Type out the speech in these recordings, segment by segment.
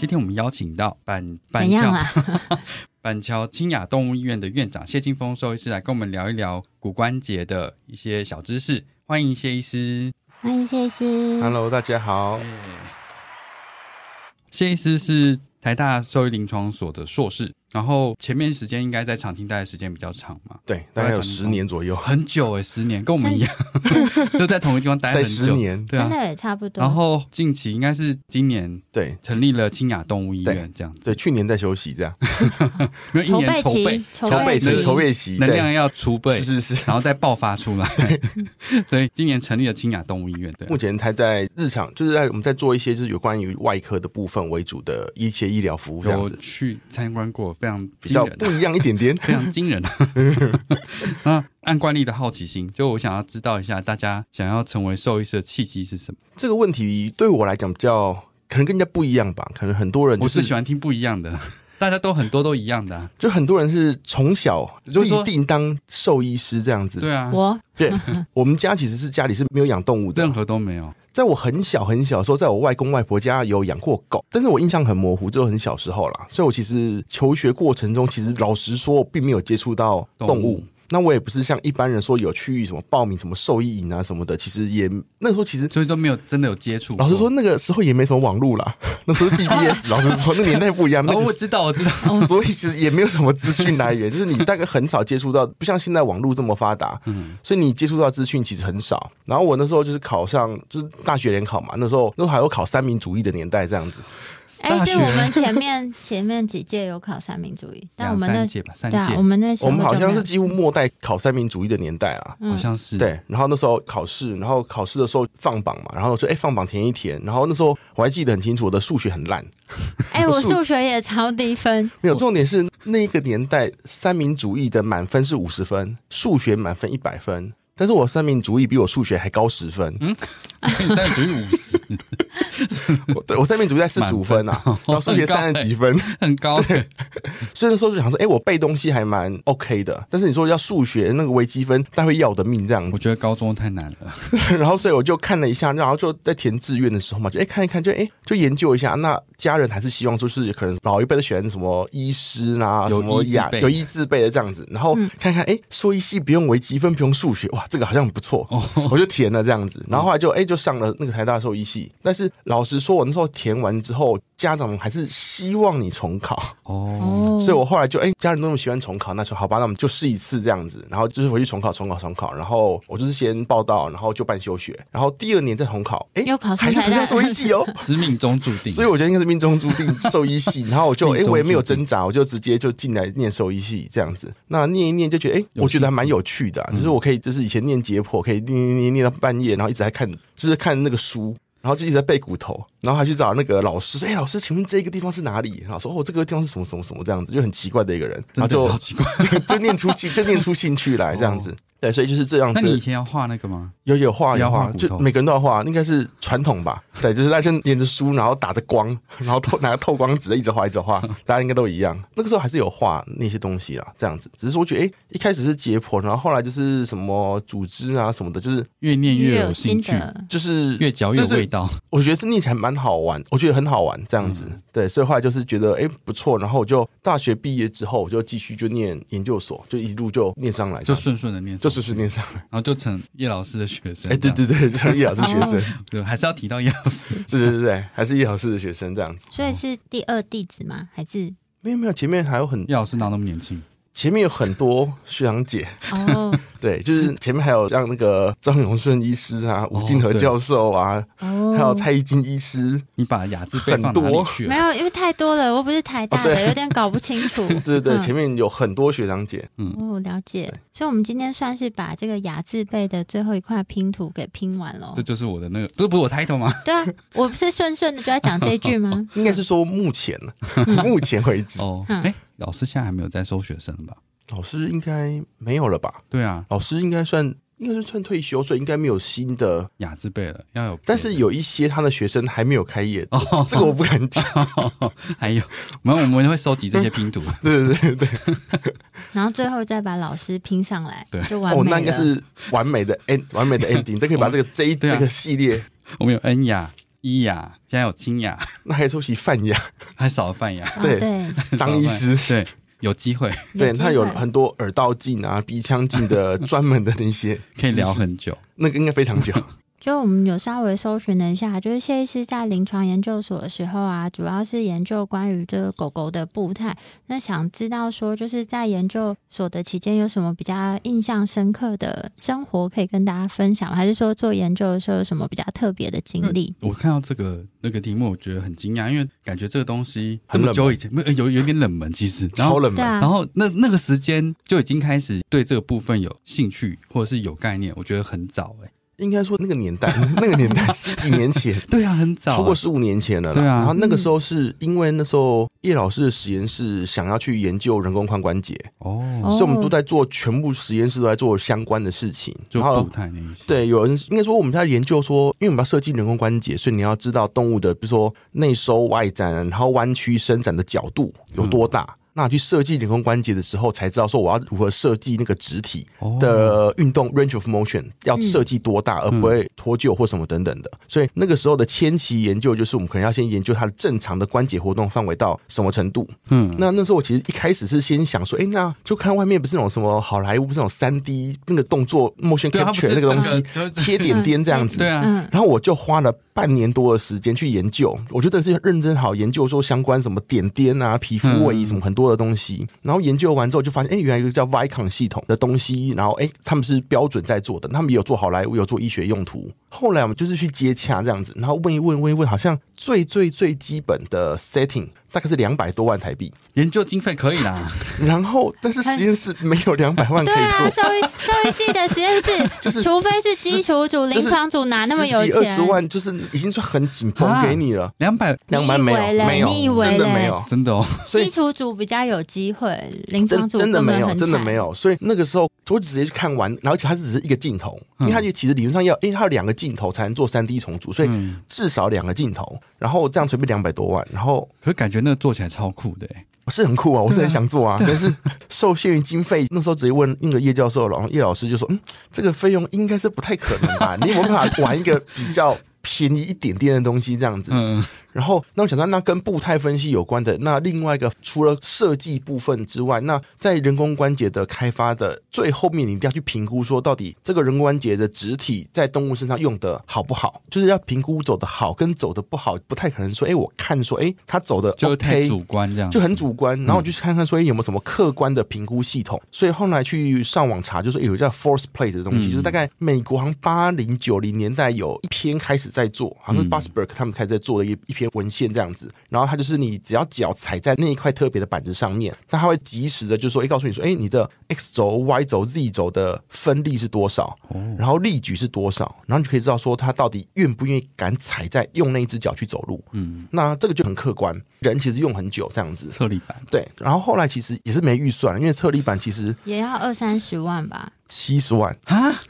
今天我们邀请到板板桥 板桥清雅动物医院的院长谢金峰兽医师来跟我们聊一聊骨关节的一些小知识。欢迎谢医师，欢迎谢医师。Hello，大家好。谢医师是台大兽医临床所的硕士。然后前面时间应该在长青待的时间比较长嘛？对，大概有十年左右，很久哎，十年跟我们一样，都在同一个地方待很十年，对啊，真的也差不多。然后近期应该是今年对。成立了清雅动物医院这样子，对，去年在休息这样，因为一年筹备筹备期。筹备期，能量要储备是是是，然后再爆发出来。所以今年成立了清雅动物医院，对，目前他在日常就是在我们在做一些就是有关于外科的部分为主的一些医疗服务这样子，去参观过非常比较。不一样一点点，非常惊人。那按惯例的好奇心，就我想要知道一下，大家想要成为兽医师的契机是什么？这个问题对我来讲比较可能跟人家不一样吧。可能很多人我是喜欢听不一样的，大家都很多都一样的。就很多人是从小就一定当兽医师这样子。对啊，我对我们家其实是家里是没有养动物的，任何都没有。在我很小很小的时候，在我外公外婆家有养过狗，但是我印象很模糊，就很小时候啦。所以我其实求学过程中，其实老实说，我并没有接触到动物。那我也不是像一般人说有去什么报名什么受益营啊什么的，其实也那时候其实所以都没有真的有接触。老实说，那个时候也没什么网络啦，那时候 BBS。老实说，那年代不一样。哦，我知道，我知道。所以其实也没有什么资讯来源，就是你大概很少接触到，不像现在网络这么发达。嗯。所以你接触到资讯其实很少。然后我那时候就是考上，就是大学联考嘛。那时候那时候还有考三民主义的年代这样子。哎，是我们前面 前面几届有考三民主义，但我们那届吧，三届，我们那我们好像是几乎末代考三民主义的年代啊，好像是对。然后那时候考试，然后考试的时候放榜嘛，然后我说哎放榜填一填，然后那时候我还记得很清楚，我的数学很烂，哎，我数学也超低分。没有重点是那个年代三民主义的满分是五十分，数学满分一百分。但是我三民主义比我数学还高十分，嗯，三民主义五十，我对我三民主义在四十五分啊，然后数学三十几分，很高。对，所以那时候就想说，哎，我背东西还蛮 OK 的，但是你说要数学那个微积分，他会要我的命这样子。我觉得高中太难了，然后所以我就看了一下，然后就在填志愿的时候嘛，就哎看一看，就哎就研究一下。那家人还是希望就是可能老一辈的选什么医师啊，什么雅有医自备的这样子，然后看看哎，说医系不用微积分，不用数学，哇。这个好像不错，我就填了这样子，然后后来就哎就上了那个台大兽医系。但是老实说，我那时候填完之后，家长还是希望你重考。哦，所以我后来就哎家人那么喜欢重考，那说好吧，那我们就试一次这样子，然后就是回去重考、重考、重考，然后我就是先报到，然后就办休学，然后第二年再重考，哎，还是台大。兽医系哦，是命中注定，所以我觉得应该是命中注定兽医系。然后我就哎我也没有挣扎，我就直接就进来念兽医系这样子。那念一念就觉得哎，我觉得还蛮有趣的，就是我可以就是以前。念解剖可以念念念念到半夜，然后一直在看，就是看那个书，然后就一直在背骨头，然后还去找那个老师说：“哎，老师，请问这个地方是哪里？”然后说：“哦，这个地方是什么什么什么这样子，就很奇怪的一个人。”然后就奇怪，就念出去，就念出兴趣来这样子。对，所以就是这样子。那你以前要画那个吗？有有画有画，要画就每个人都要画，应该是传统吧？对，就是大家先连着书，然后打着光，然后透 拿个透光纸一直画一直画，大家应该都一样。那个时候还是有画那些东西啦，这样子。只是说我觉得，哎、一开始是解剖，然后后来就是什么组织啊什么的，就是越念越有有兴趣，就是越嚼越有味道。我觉得是念起来蛮好玩，我觉得很好玩这样子。嗯对，所以后来就是觉得哎、诶不错，然后我就大学毕业之后，我就继续就念研究所，就一路就念上来就顺顺的念就顺顺念上来。然后就成叶老师的学生。哎、对对对，就是叶老师学生，哦 对，还是要提到叶老师。对对对对，还是叶老师的学生这样子。所以是第二弟子吗？还是没有没有，前面还有很叶老师哪那么年轻？前面有很多学长姐，哦。对，就是前面还有像那个张永顺医师啊、吴敬和教授啊，哦，还有蔡依金医师，你把雅字辈放哪里去？没有，因为太多了，我不是台大的，哦有点搞不清楚。对对对，嗯。前面有很多学长姐，哦，了解。所以，我们今天算是把这个雅字辈的最后一块拼图给拼完了。这。就是我的那个，不是不是我 title 吗？对啊，我不是顺顺的就要讲这句吗？应该是说目前目前为止，哦，嗯。哎，老师现在还没有在收学生吧？老师应该没有了吧？对啊，老师应该算应该是算退休，所以应该没有新的，雅字辈了，要有。但是有一些他的学生还没有开业，哦，这个我不敢讲。还有，我们我们会收集这些拼图。对对对对，然后最后再把老师拼上来，对哦，就完美哦。那应该是完美的 end，完美的 ending，这可以把这个这一对啊这个系列，我们有恩雅、伊雅，现在有清雅，那还出席泛雅、还少了泛雅。对，张医师，对，有机会。对他有很多耳道镜啊、鼻腔镜的专门的那些，可以聊，很久。那个应该非常久。就我们有稍微搜寻了一下，就是谢医师在临床研究所的时候啊，主要是研究关于这个狗狗的步态。那想知道说，就是在研究所的期间有什么比较印象深刻的生活可以跟大家分享吗，还是说做研究的时候有什么比较特别的经历？我看到这个那个题目，我觉得很惊讶，因为感觉这个东西这很久以前，没有有有点冷门，其实。然后超冷门，然后那那个时间就已经开始对这个部分有兴趣，或者是有概念，我觉得很早哎、应该说那个年代，那个年代十几年前，对啊，很早，超过十五年前了啦。对啊然后那个时候是因为那时候叶老师的实验室想要去研究人工髋关节，哦，哦所以我们都在做全部实验室都在做相关的事情。就然后步态那些。对，有人应该说我们在研究说，因为我们要设计人工关节，所以你要知道动物的，比如说内收、外展，然后弯曲、伸展的角度有多大。那去设计人工关节的时候，才知道说我要如何设计那个肢体哦的运动 range of motion 要设计多大，而不会脱臼或什么等等的。所以那个时候的前期研究，就是我们可能要先研究它的正常的关节活动范围到什么程度。嗯，那那时候我其实一开始是先想说，哎、那就看外面不是那种什么好莱坞不是那种三 D 那个动作 motion capture 那个东西贴点点这样子。对啊，嗯，然后我就花了半年多的时间去研究，我就真的是认真好研究说相关什么点点啊、皮肤位移什么很多的东西。然后研究完之后就发现，哎，原来有一个叫 Vicon 系统的东西，然后哎，他们是标准在做的，他们有做好莱坞，有做医学用途。后来我们就是去接洽这样子，然后问一问问一问，好像最最最基本的 setting 大概是两百多万台币，研究经费可以啦，然后但是实验室没有两百万可以对啊，做。兽医兽医系的实验室，就是除非是基础组、临床组哪那么有十几二？十万，就是已经算很紧绷啊给你了，两百两百没你以为嘞有没有真的没有，真的哦，所以基础组比较有机会，临床组真的没有，真的没。有。所以那个时候我直接去看完，然后而且它是只是一个镜头，因嗯为它就其实理论上要，因为它有两个镜头才能做三 D 重组，所以嗯，至少两个镜头，然后这样随便两百多万，然后可是感觉那个做起来超酷的欸，是很酷啊，我是很想做啊，但是受限于经费，那时候直接问那个叶教授，然后叶老师就说，嗯，这个费用应该是不太可能吧？你有没有办法玩一个比较便宜一点点的东西这样子？嗯，然后，那我想到，那跟步态分析有关的，那另外一个除了设计部分之外，那在人工关节的开发的最后面，你一定要去评估说，到底这个人工关节的植体在动物身上用的好不好，就是要评估走的好跟走的不好，不太可能说，哎，我看说，哎，他走的就是太主观这样，就很主观，然后我就去看看说哎有没有什么客观的评估系统。所以后来去上网查，就是有叫 force plate 的东西，嗯。就是大概美国好像八零九零年代有一篇开始在做，好像是嗯。Busberg 他们开始在做的一一篇文献这样子。然后它就是你只要脚踩在那一块特别的板子上面，那它会及时的就说，哎，告诉你说，哎，你的 x 轴、y 轴、z 轴的分力是多少，哦，然后力矩是多少，然后你就可以知道说他到底愿不愿意敢踩在用那一只脚去走路。嗯，那这个就很客观，人其实用很久这样子。侧立板，对，然后后来其实也是没预算，因为侧立板其实也要二三十万吧。七十万啊！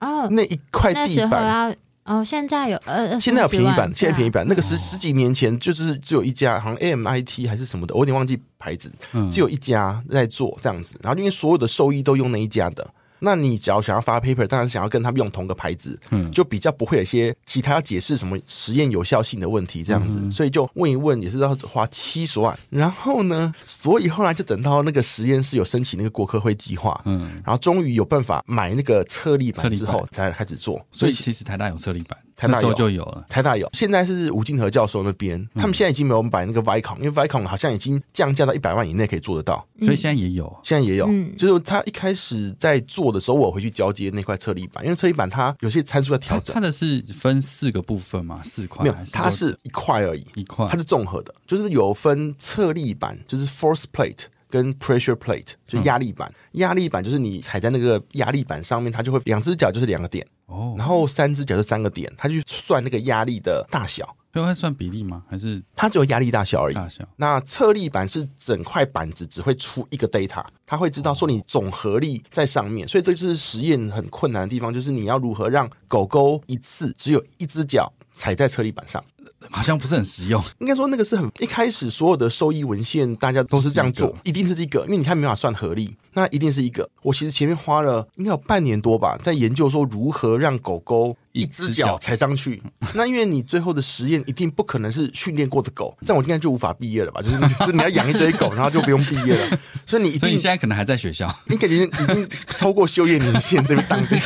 哦，那一块地板要哦，现在有呃，现在有便宜版，现在便宜版那个十十几年前就是只有一家，好像 AMIT 还是什么的，我有点忘记牌子，只有一家在做这样子，然后因为所有的兽医都用那一家的。那你只要想要发 paper，当然想要跟他们用同个牌子，嗯，就比较不会有一些其他解释什么实验有效性的问题这样子，所以就问一问也是要花七十万。然后呢，所以后来就等到那个实验室有申请那个国科会计划，嗯，然后终于有办法买那个测力板之后才开始做。所以其实台大有测力板。台大就有了，台大有，现在是吴敬和教授那边，他们现在已经没有买那个 Vicon，因为 Vicon 好像已经降价到一百万以内可以做得到，所以现在也有，现在也有，就是他一开始在做的时候，我回去交接那块测力板，因为测力板它有些参数要调整，它的是分四个部分嘛，四块，没有，它是一块而已，一块，它是综合的，就是有分测力板，就是 force plate 跟 pressure plate，就压力板，压力板就是你踩在那个压力板上面，它就会两只脚就是两个点。哦，然后三只脚就三个点，它去算那个压力的大小，就会算比例吗？还是它只有压力大小而已？大小。那侧力板是整块板子只会出一个 data，它会知道说你总合力在上面，所以这就是实验很困难的地方，就是你要如何让狗狗一次只有一只脚踩在测力板上。好像不是很实用。应该说那个是很一开始所有的收益文献，大家都是这样做，一定是这个，因为你看没法算合力，那一定是一个。我其实前面花了应该有半年多吧，在研究说如何让狗狗一只脚踩上去。那因为你最后的实验一定不可能是训练过的狗，这样我应该就无法毕业了吧？就是 就你要养一堆狗，然后就不用毕业了。所以你一定现在可能还在学校，你感觉已经超过休业年限，这边当兵。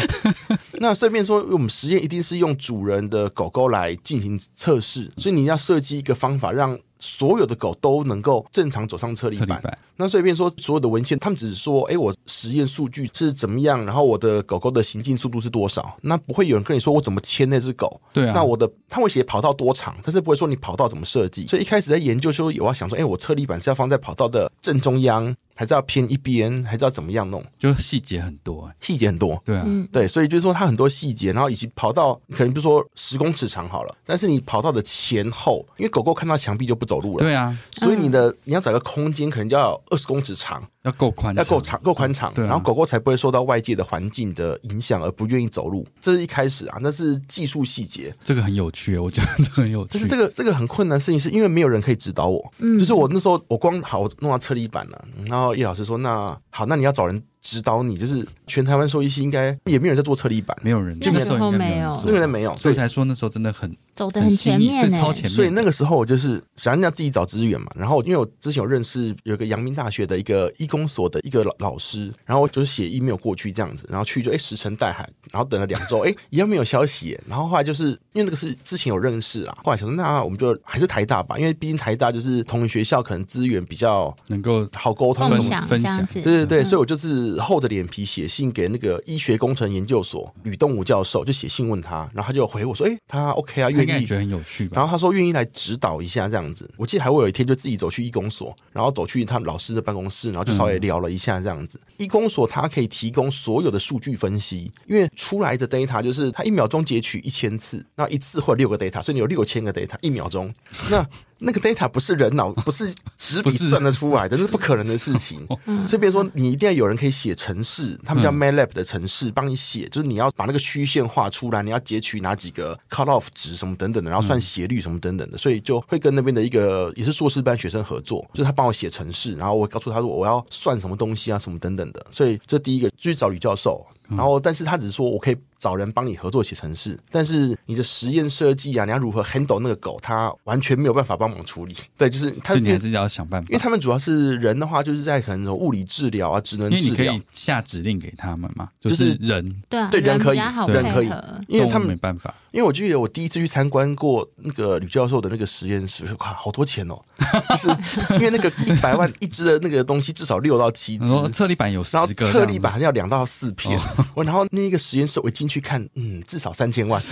那顺便说，我们实验一定是用主人的狗狗来进行测试，所以你要设计一个方法，让所有的狗都能够正常走上车里板。那所以便说，所有的文献，他们只是说，哎，我实验数据是怎么样，然后我的狗狗的行进速度是多少，那不会有人跟你说我怎么牵那只狗。对啊。那我的他会写跑道多长，但是不会说你跑道怎么设计。所以一开始在研究时候，有要想说，哎，我车里板是要放在跑道的正中央。还是要偏一边，还是要怎么样弄？就细节很多，细节很多。对啊，对，所以就是说它很多细节，然后以及跑到可能比如说十公尺长好了，但是你跑到的前后，因为狗狗看到墙壁就不走路了。对啊，所以你的你要找个空间，可能就要二十公尺长。要够宽，要够长，够宽敞，然后狗狗才不会受到外界的环境的影响而不愿意走路。这是一开始啊，那是技术细节。这个很有趣，我觉得很有趣。但是这个这个很困难的事情，是因为没有人可以指导我。嗯，就是我那时候我光好弄到车里板了，然后叶老师说：“那好，那你要找人。”指导你就是全台湾兽医系应该也没有人在做车力板，没有人那个时候没有，那个人没有，所以才说那时候真的很走的很前面，超前面。所以那个时候我就是想要自己找资源嘛，然后因为我之前有认识有个阳明大学的一个医工所的一个老老师，然后就是写 email 过去这样子，然后去就哎石沉大海，然后等了两周哎 一样没有消息，然后后来就是因为那个是之前有认识啦，后来想说那我们就还是台大吧，因为毕竟台大就是同学校，可能资源比较能够好沟通分享分享，对对对，所以我就是厚着脸皮。写信给那个医学工程研究所吕东武教授，就写信问他，然后他就回我说：“哎，他 OK 啊，愿意，觉得很有趣。”然后他说愿意来指导一下这样子。我记得还会有一天就自己走去医工所，然后走去他老师的办公室，然后就稍微聊了一下这样子。医工所它可以提供所有的数据分析，因为出来的 data 就是它一秒钟截取一千次，那一次或六个 data，所以你有六千个 data 一秒钟。那那个 data 不是人脑，不是纸笔算得出来的，那是不可能的事情。所以，比如说，你一定要有人可以写程式，他们叫 MATLAB 的程式，帮你写，就是你要把那个曲线画出来，你要截取哪几个 cut off 值什么等等的，然后算斜率什么等等的，所以就会跟那边的一个也是硕士班学生合作，就是他帮我写程式，然后我告诉他说我要算什么东西啊，什么等等的。所以这第一个就去找吕教授，然后但是他只是说我可以。找人帮你合作写程式，但是你的实验设计啊，你要如何 handle 那个狗，他完全没有办法帮忙处理。对，就是他，你还是要想办法。因为他们主要是人的话，就是在可能物理治疗啊，只能治疗，因为你可以下指令给他们嘛，就是人对对人可以，人可以，因为他们没办法。因为我记得我第一次去参观过那个吕教授的那个实验室，哇，好多钱哦！就是因为那个一百万一只的那个东西，至少六到七只。侧立板有十个，侧立板要两到四片。我然后那个实验室我一进去看，嗯。至少三千万，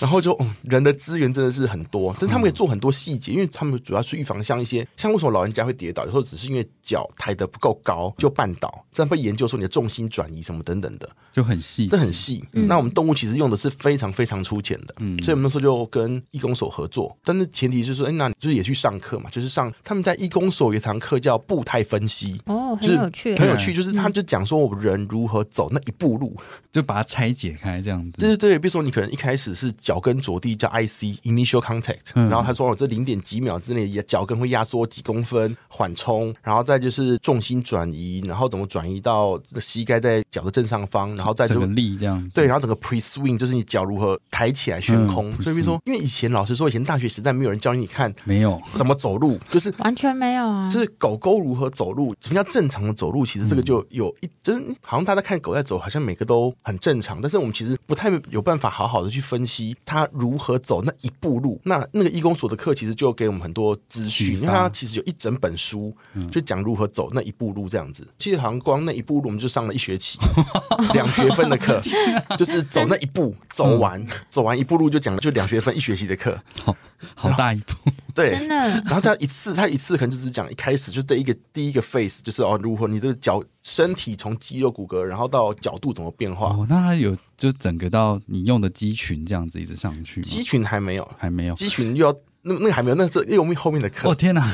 然后就人的资源真的是很多，但他们可以做很多细节，因为他们主要是预防像一些像为什么老人家会跌倒，有时候只是因为脚抬得不够高就绊倒，这样会研究说你的重心转移什么等等的，就很细，这很细。那我们动物其实用的是非常非常粗浅的，嗯，所以我们那时候就跟义工所合作，但是前提是说，哎，那你就是也去上课嘛，就是上他们在义工所有一堂课叫步态分析，哦，很有趣，很有趣，就是他就讲说我们人如何走那一步路，就把它拆解开这样子，对对对，比如说你可能一开始是脚跟着地叫 IC initial contact，然后他说我这零点几秒之内脚跟会压缩几公分缓冲，然后再就是重心转移，然后怎么转移到膝盖在脚的正上方，然后再整个力这样，对，然后整个 pre swing 就是你脚如何抬起来悬空，所以比如说，因为以前老师说以前大学时代没有人教你看，没有。怎么走路，就是完全没有啊，就是狗狗如何走路，什么叫正常的走路？其实这个就有一，就是好像大家看狗在走，好像每个都很正常，但是我们其实不太有办法好好的去分析它如何走那一步路。那那个义工所的课其实就给我们很多资讯，因为它其实有一整本书就讲如何走那一步路这样子。其实好像光那一步路我们就上了一学期，两学分的课，就是走那一步走完，走完一步路就讲了，就两学分一学期的课，好好大一步，对，真的。然后他一次，他一次可能就是讲一开始就第一个第一个 face，就是哦，如何你的脚身体从肌肉骨骼，然后到角度怎么变化？哦，那他有就整个到你用的肌群这样子一直上去，肌群还没有，还没有，肌群又要那那个还没有，那是因为我们后面的课。哦天哪，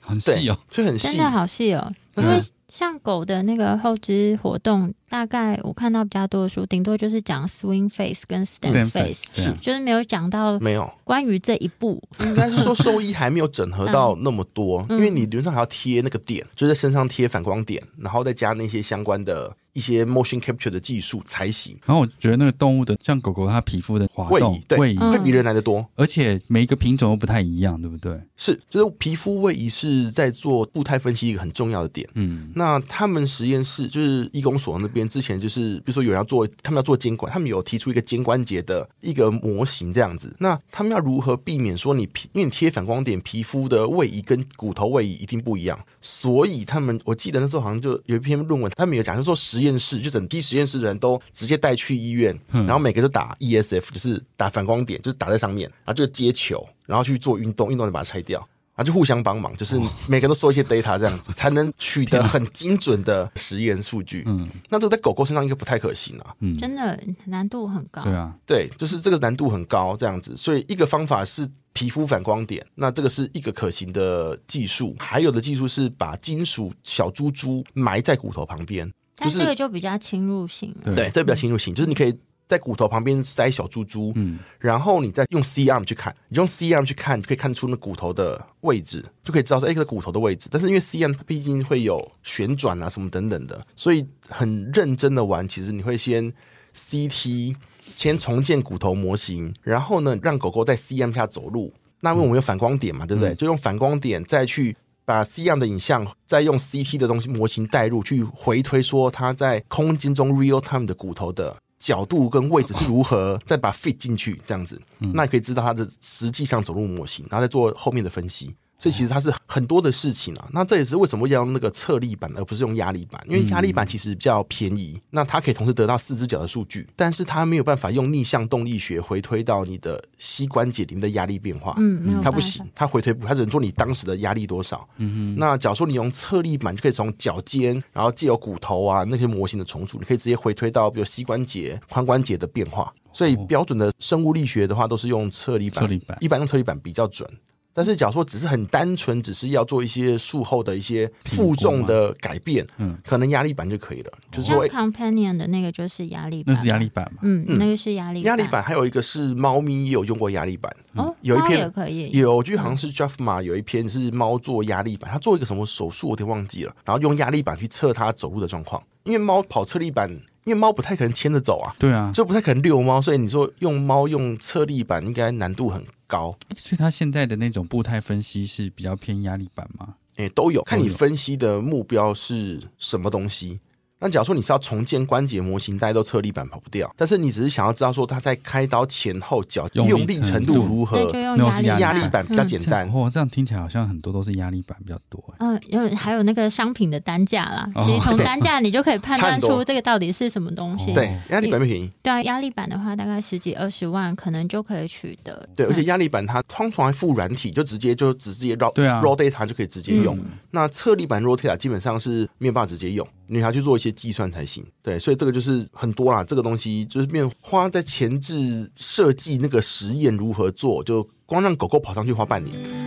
很细哦，就很细，真的好细哦。因为像狗的那个后肢活动，大概我看到比较多的书，顶多就是讲 swing face 跟 stance face，是就是没有讲到没有关于这一步，应该是说兽医还没有整合到那么多，因为你理论上还要贴那个点，就在身上贴反光点，然后再加那些相关的。一些 motion capture 的技术才行。然后我觉得那个动物的，像狗狗它皮肤的滑动位移会比人来的多，而且每一个品种都不太一样，对不对？是，就是皮肤位移是在做步态分析一个很重要的点。嗯，那他们实验室就是义工所那边之前就是，比如说有人要做，他们要做监管，他们有提出一个肩关节的一个模型这样子。那他们要如何避免说你皮，因为你贴反光点，皮肤的位移跟骨头位移一定不一样，所以他们我记得那时候好像就有一篇论文，他们有讲，就说实验室就整批实验室的人都直接带去医院，然后每个都打 ESF，就是打反光点，就是打在上面，然后就接球，然后去做运动，运动就把它拆掉，然后就互相帮忙，就是每个人都收一些 data，这样子 才能取得很精准的实验数据。嗯，那这个在狗狗身上应该不太可行啊，嗯，真的难度很高。对啊，对，就是这个难度很高，这样子，所以一个方法是。皮肤反光点，那这个是一个可行的技术。还有的技术是把金属小珠珠埋在骨头旁边，但这个就比较侵入性。对，这比较侵入性，就是你可以在骨头旁边塞小珠珠，嗯，然后你再用 C arm 去看，你用 C arm 去看，可以看出那骨头的位置，就可以知道说哎，这骨头的位置。但是因为 C arm 毕竟会有旋转啊什么等等的，所以很认真的玩，其实你会先 CT。先重建骨头模型，然后呢，让狗狗在 CM 下走路。那因为我们有反光点嘛，对不对？就用反光点再去把 CM 的影像，再用 CT 的东西模型带入，去回推说它在空间中 real time 的骨头的角度跟位置是如何，再把 fit 进去，这样子，那可以知道它的实际上走路模型，然后再做后面的分析。所以其实它是很多的事情啊，那这也是为什么要用那个侧立板而不是用压力板，因为压力板其实比较便宜，那它可以同时得到四只脚的数据，但是它没有办法用逆向动力学回推到你的膝关节里面的压力变化，嗯，它不行，它回推不，它只能做你当时的压力多少。嗯哼，那假如说你用侧立板，就可以从脚尖，然后借由骨头啊那些模型的重组，你可以直接回推到比如膝关节、髋关节的变化。所以标准的生物力学的话，都是用侧立板，一般用侧立板比较准。但是，假如说只是很单纯，只是要做一些术后的一些负重的改变，嗯，可能压力板就可以了。就是说，companion 的那个就是压力板，那是压力板嘛？嗯，那个是压力压力板。还有一个是猫咪也有用过压力板哦，有一篇也可以有，就好像是 Jeff 嘛，有一篇是猫做压力板，他做一个什么手术，我有点忘记了。然后用压力板去测它走路的状况，因为猫跑侧立板，因为猫不太可能牵着走啊，对啊，就不太可能遛猫，所以你说用猫用侧立板，应该难度很。高，所以它现在的那种步态分析是比较偏压力板吗？哎，都有，看你分析的目标是什么东西。那假如说你是要重建关节模型，大家都侧立板跑不掉。但是你只是想要知道说他在开刀前后脚用力程度如何，就用压力板比较简单。哦，这样听起来好像很多都是压力板比较多。嗯，有还有那个商品的单价啦，其实从单价你就可以判断出这个到底是什么东西。对，压力板不便宜。对啊，压力板的话大概十几二十万，可能就可以取得。对，而且压力板它通常还附软体，就直接就直接 raw 对啊 raw data 就可以直接用。那侧立板 raw data 基本上是没有办法直接用。你还要去做一些计算才行。对，所以这个就是很多啦，这个东西就是面花在前置设计那个实验如何做，就光让狗狗跑上去花半年。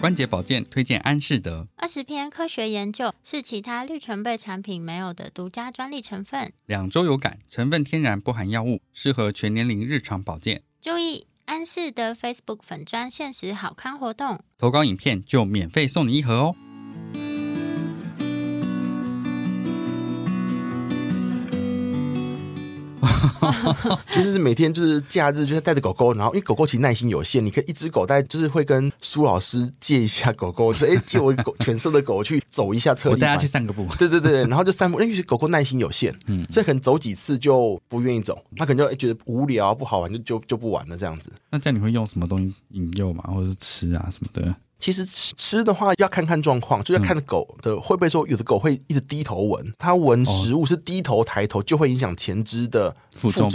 关节保健推荐安士德二十篇科学研究是其他绿醇贝产品没有的独家专利成分，两周有感，成分天然，不含药物，适合全年龄日常保健。注意安室的 Facebook 粉专限时好康活动，投稿影片就免费送你一盒哦。就是每天就是假日，就是带着狗狗，然后因为狗狗其实耐心有限，你可以一只狗带，就是会跟苏老师借一下狗狗，说哎借我狗犬舍的狗去走一下车，我带它去散个步。对对对，然后就散步，因为狗狗耐心有限，嗯，所以可能走几次就不愿意走，它可能就觉得无聊不好玩，就就就不玩了这样子。那这样你会用什么东西引诱嘛，或者是吃啊什么的？其实吃吃的话要看看状况，就要看狗的会不会说有的狗会一直低头闻，它闻食物是低头抬头就会影响前肢的负重，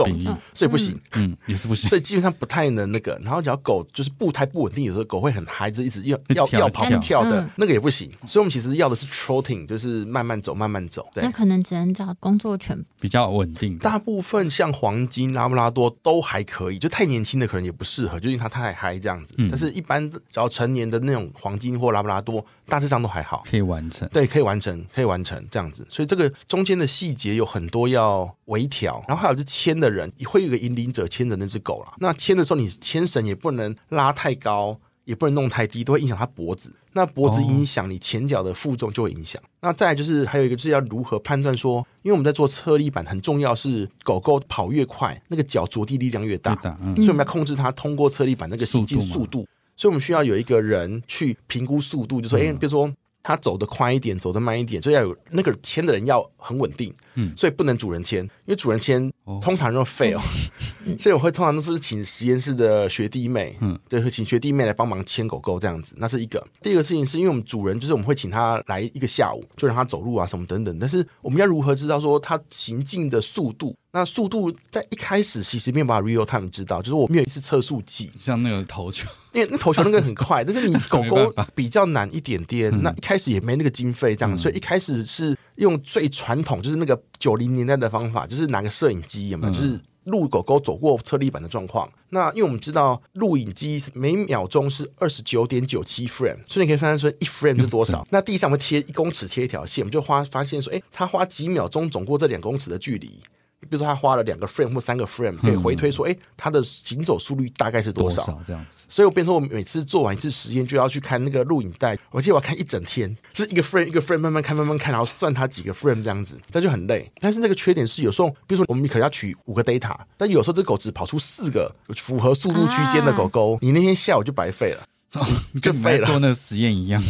所以不行，嗯，也是不行，所以基本上不太能那个。然后只要狗就是步态不稳定，有时候狗会很孩子一直要要要跑跳的，那个也不行。所以我们其实要的是 trotting，就是慢慢走慢慢走。对那可能只能找工作犬比较稳定。大部分像黄金、拉布拉多都还可以，就太年轻的可能也不适合，就因为它太嗨这样子。但是一般只要成年的那种黄金或拉布拉多大致上都还好，可以完成。对，可以完成，可以完成这样子。所以这个中间的细节有很多要微调。然后还有是牵的人，会有一个引领者牵着那只狗了。那牵的时候，你牵绳也不能拉太高，也不能弄太低，都会影响它脖子。那脖子影响你前脚的负重就会影响。那再就是还有一个就是要如何判断说，因为我们在做车力板很重要是狗狗跑越快，那个脚着地力量越大，所以我们要控制它通过车力板那个行进速度。所以，我们需要有一个人去评估速度，就说，哎，比如说他走得快一点，走得慢一点，就要有那个牵的人要很稳定，嗯，所以不能主人牵，因为主人牵通常就废哦。所以我会通常都是请实验室的学弟妹，嗯，对，会请学弟妹来帮忙牵狗狗这样子，那是一个。第二个事情是因为我们主人就是我们会请他来一个下午，就让他走路啊什么等等，但是我们要如何知道说他行进的速度？那速度在一开始其实没有办法 real time 知道，就是我们有一次测速计，像那个投球，因为那投球那个很快，但是你狗狗比较难一点点。那一开始也没那个经费这样，所以一开始是用最传统，就是那个九零年代的方法，就是拿个摄影机，有没有？就是录狗狗走过车立板的状况。那因为我们知道录影机每秒钟是二十九点九七 frame，所以你可以算算说一 frame 是多少。那地上会贴一公尺贴一条线，我们就花发现说，哎，它花几秒钟走过这两公尺的距离。比如说他花了两个 frame 或三个 frame，可以回推说，哎，他的行走速率大概是多少？这样子。所以我变成我每次做完一次实验，就要去看那个录影带，我记得我要看一整天，就是一个 frame 一个 frame 慢慢看慢慢看，然后算它几个 frame 这样子，那就很累。但是那个缺点是，有时候比如说我们可能要取五个 data，但有时候这狗只跑出四个符合速度区间的狗狗，你那天下午就白费了，就废了，做那个实验一样。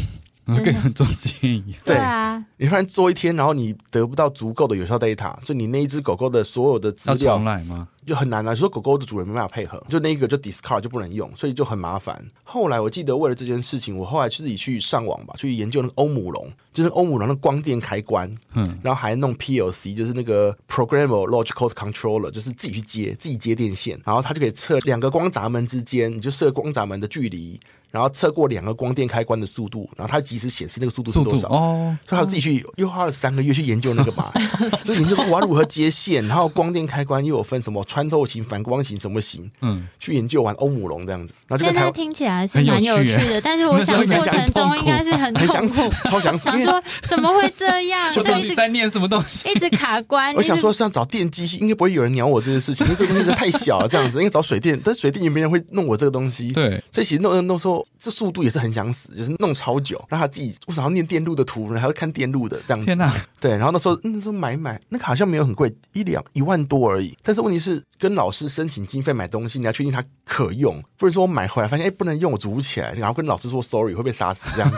跟你们做实验一样，对啊，你突然做一天，然后你得不到足够的有效 data，所以你那一只狗狗的所有的资料重来吗？就很难啊！说狗狗的主人没办法配合，就那一个就 discard 就不能用，所以就很麻烦。后来我记得为了这件事情，我后来自己去上网吧，去研究那个欧姆龙，就是欧姆龙的光电开关，嗯，然后还弄 PLC，就是那个 programmable logical controller，就是自己去接，自己接电线，然后它就可以测两个光闸门之间，你就设光闸门的距离。然后测过两个光电开关的速度，然后它及时显示那个速度是多少哦。所以他自己去又花了三个月去研究那个嘛，就研究说我要如何接线，然后光电开关又有分什么穿透型、反光型什么型，嗯，去研究完欧姆龙这样子。然后现在听起来是蛮有趣的，但是我 想过程中应该是很痛苦，超想想说怎么会这样？就一直在念什么东西，一直卡关。我想说是要找电机，应该不会有人鸟我这件事情，因为这个东西太小了，这样子应该找水电，但水电也没人会弄我这个东西。对，所以其实弄弄说这速度也是很想死，就是弄超久，然后他自己为什么要念电路的图呢？还要看电路的这样子。天哪！对，然后那时候那时候买买那个好像没有很贵，一两一万多而已。但是问题是跟老师申请经费买东西，你要确定它可用，不是说我买回来发现哎不能用，我组不起来，然后跟老师说 sorry 会被杀死这样。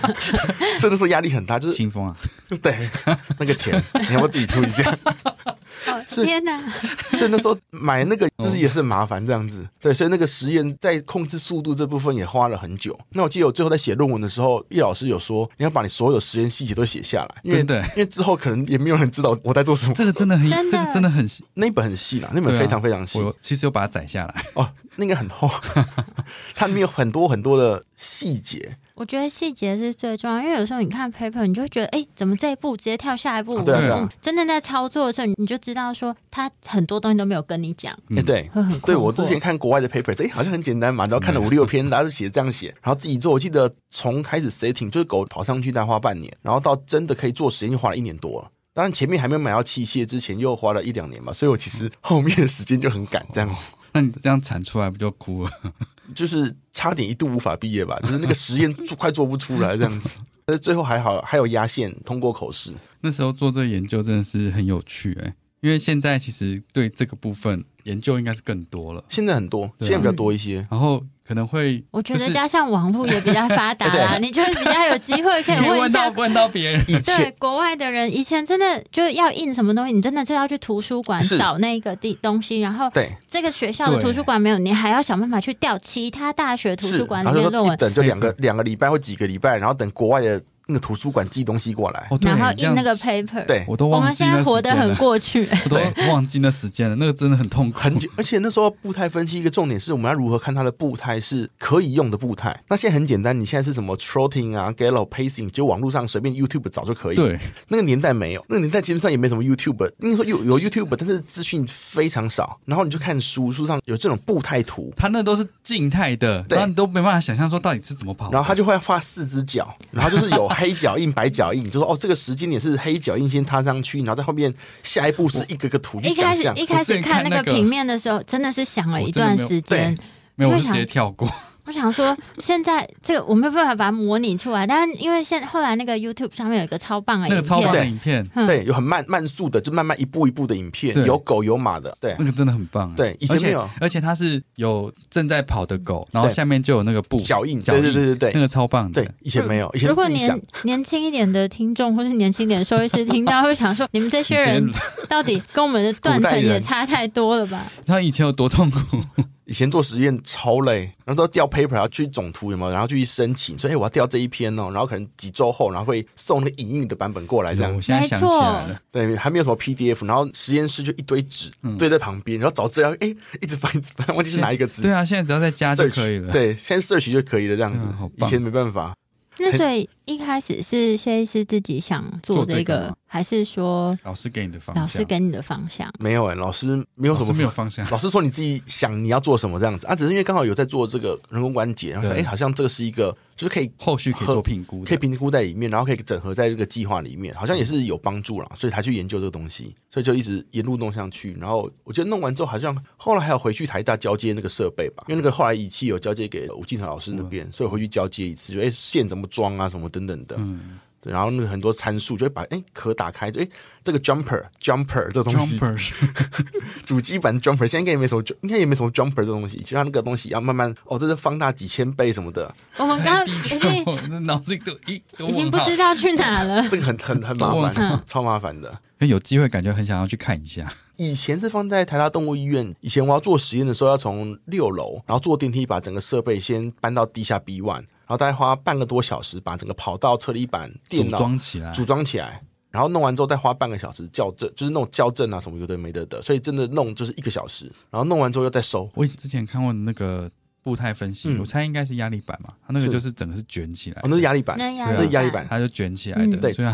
所以那时候压力很大，就是清风啊，对，那个钱你要不要自己出一下？天哪！所以那时候买那个就是也是麻烦这样子，对，所以那个实验在控制速度这部分也花了很久。那我记得我最后在写论文的时候，易老师有说你要把你所有实验细节都写下来，因为对，因为之后可能也没有人知道我在做什么。这个真的很，这个真的很细，那本很细啦，那本非常非常细。我其实有把它载下来哦，那个很厚，它里面有很多很多的细节。我觉得细节是最重要，因为有时候你看 paper，你就会觉得，哎，怎么这一步直接跳下一步？对啊，真的在操作的时候，你就知道说，他很多东西都没有跟你讲。哎，对，很对我之前看国外的 paper，哎，好像很简单嘛，然后看了五六篇，大家都写这样写，然后自己做。我记得从开始 setting 就是狗跑上去大概花半年，然后到真的可以做实验就花了一年多了。当然前面还没有买到器械之前又花了一两年嘛，所以我其实后面的时间就很赶这样。那你这样产出来不就哭了？就是差点一度无法毕业吧，就是那个实验做快做不出来这样子。但是最后还好，还有压线通过口试。那时候做这个研究真的是很有趣哎，因为现在其实对这个部分研究应该是更多了。现在很多，现在比较多一些。然后。可能会，我觉得加上网络也比较发达 啦，你就会比较有机会可以 问一下问到别人。对国外的人，以前真的就要印什么东西，你真的是要去图书馆找那个地东西，然后对这个学校的图书馆没有，你还要想办法去调其他大学图书馆里面论文，等就两个两个礼拜或几个礼拜，然后等国外的。那个图书馆寄东西过来，然后印那个 paper，对我都忘记。我们现在活得很过去，我都忘记那时间了。那个真的很痛苦，很久。而且那时候步态分析一个重点是，我们要如何看它的步态是可以用的步态。那现在很简单，你现在是什么 trotting 啊，gallop pacing，就网络上随便 YouTube 找就可以。对，那个年代没有，那个年代基本上也没什么 YouTube。应该说有有 YouTube，但是资讯非常少。然后你就看书，书上有这种步态图，它那都是静态的，然后你都没办法想象说到底是怎么跑。然后它就会画四只脚，然后就是有黑脚印、白。脚印就说哦，这个时间点是黑脚印先踏上去，然后在后面下一步是一个个图。一开始一开始看那个平面的时候，真的是想了一段时间，没有，我直接跳过。我想说，现在这个我没有办法把它模拟出来，但是因为现后来那个 YouTube 上面有一个超棒的那个超棒的影片，对，有很慢慢速的，就慢慢一步一步的影片，有狗有马的，对，那个真的很棒。对，以前没有，而且它是有正在跑的狗，然后下面就有那个步脚印，对对对对对，那个超棒的。对，以前没有。以前如果年年轻一点的听众或是年轻一点的收音师听到，会想说：你们这些人 到底跟我们的断层也差太多了吧？他以前有多痛苦？以前做实验超累，然后都要调 paper，要去总图有没有？然后去申请，说哎，我要调这一篇哦。然后可能几周后，然后会送那个影印的版本过来，这样。我现在想起来了，对，还没有什么 PDF，然后实验室就一堆纸堆在旁边，然后找资料，哎，一直翻，一直翻，忘记是哪一个字。对啊，现在只要在家就可以了。对，现在 search 就可以了，这样子。以前没办法。那所以一开始是谢医师自己想做这个，还是说老师给你的方向？老师给你的方向没有哎，老师没有什么没有方向。老师说你自己想你要做什么这样子啊，只是因为刚好有在做这个人工关节，然后哎，好像这个是一个。就是可以后续可以做评估，可以评估在里面，然后可以整合在这个计划里面，好像也是有帮助了，所以才去研究这个东西，所以就一直沿路弄上去。然后我觉得弄完之后，好像后来还要回去台大交接那个设备吧，因为那个后来仪器有交接给吴敬腾老师那边，所以回去交接一次，就哎线怎么装啊，什么等等的。然后那个很多参数就会把哎壳打开，就哎这个 jumper jumper 这个东西，主机版 jumper 现在应该也没什么，应该也没什么 jumper 这东西，其他那个东西要慢慢哦，这是放大几千倍什么的。我们刚刚已经脑子都已已经不知道去哪了，这个很很很麻烦，超麻烦的。有机会感觉很想要去看一下。以前是放在台大动物医院，以前我要做实验的时候，要从六楼，然后坐电梯把整个设备先搬到地下 B one。然后大概花半个多小时把整个跑道、车离板、电脑组装起来，组装起来，然后弄完之后再花半个小时校正，就是那种校正啊什么有的没的的，所以真的弄就是一个小时。然后弄完之后又再收。我之前看过那个。步态分析，我猜应该是压力板嘛，它那个就是整个是卷起来，哦那是压力板，那是压力板，它就卷起来的。对，所以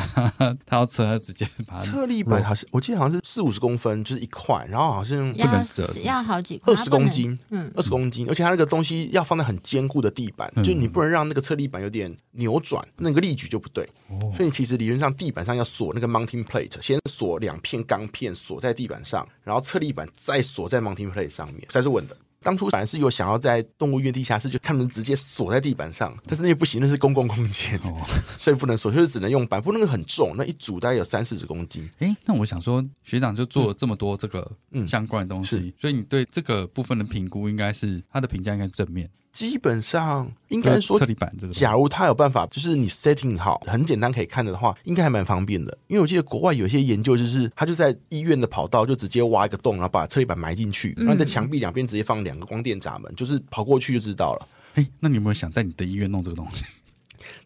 它 要测，它直接把它测力板，好像我记得好像是四五十公分，就是一块，然后好像不能折，要好几二十公斤，嗯，二十公斤，而且它那个东西要放在很坚固的地板，就你不能让那个测力板有点扭转，那个力矩就不对。所以其实理论上地板上要锁那个 mounting plate，先锁两片钢片锁在地板上，然后测力板再锁在 mounting plate 上面才是稳的。当初反而是有想要在动物园地下室，就他们直接锁在地板上，但是那不行，那是公共空间，所以不能锁，就是只能用板，不那个很重，那一组大概有三四十公斤。哎，那我想说，学长就做了这么多这个相关的东西，所以你对这个部分的评估，应该是他的评价应该正面。基本上应该说，假如他有办法，就是你 setting 好，很简单可以看的话，应该还蛮方便的。因为我记得国外有些研究，就是他就在医院的跑道就直接挖一个洞，然后把测力板埋进去，然后在墙壁两边直接放两个光电闸门，就是跑过去就知道了。哎，那你有没有想在你的医院弄这个东西？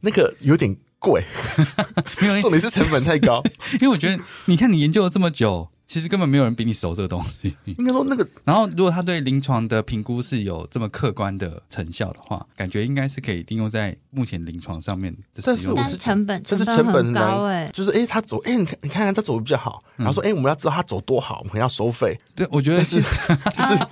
那个有点贵，重点是成本太高。因为我觉得，你看你研究了这么久。其实根本没有人比你熟这个东西。应该说那个，然后如果他对临床的评估是有这么客观的成效的话，感觉应该是可以利用在目前临床上面的使用。但是成本，但是成本很高哎，就是哎，他走哎，你看你看看他走的比较好，然后说哎，我们要知道他走多好，我们要收费。对，我觉得是，就是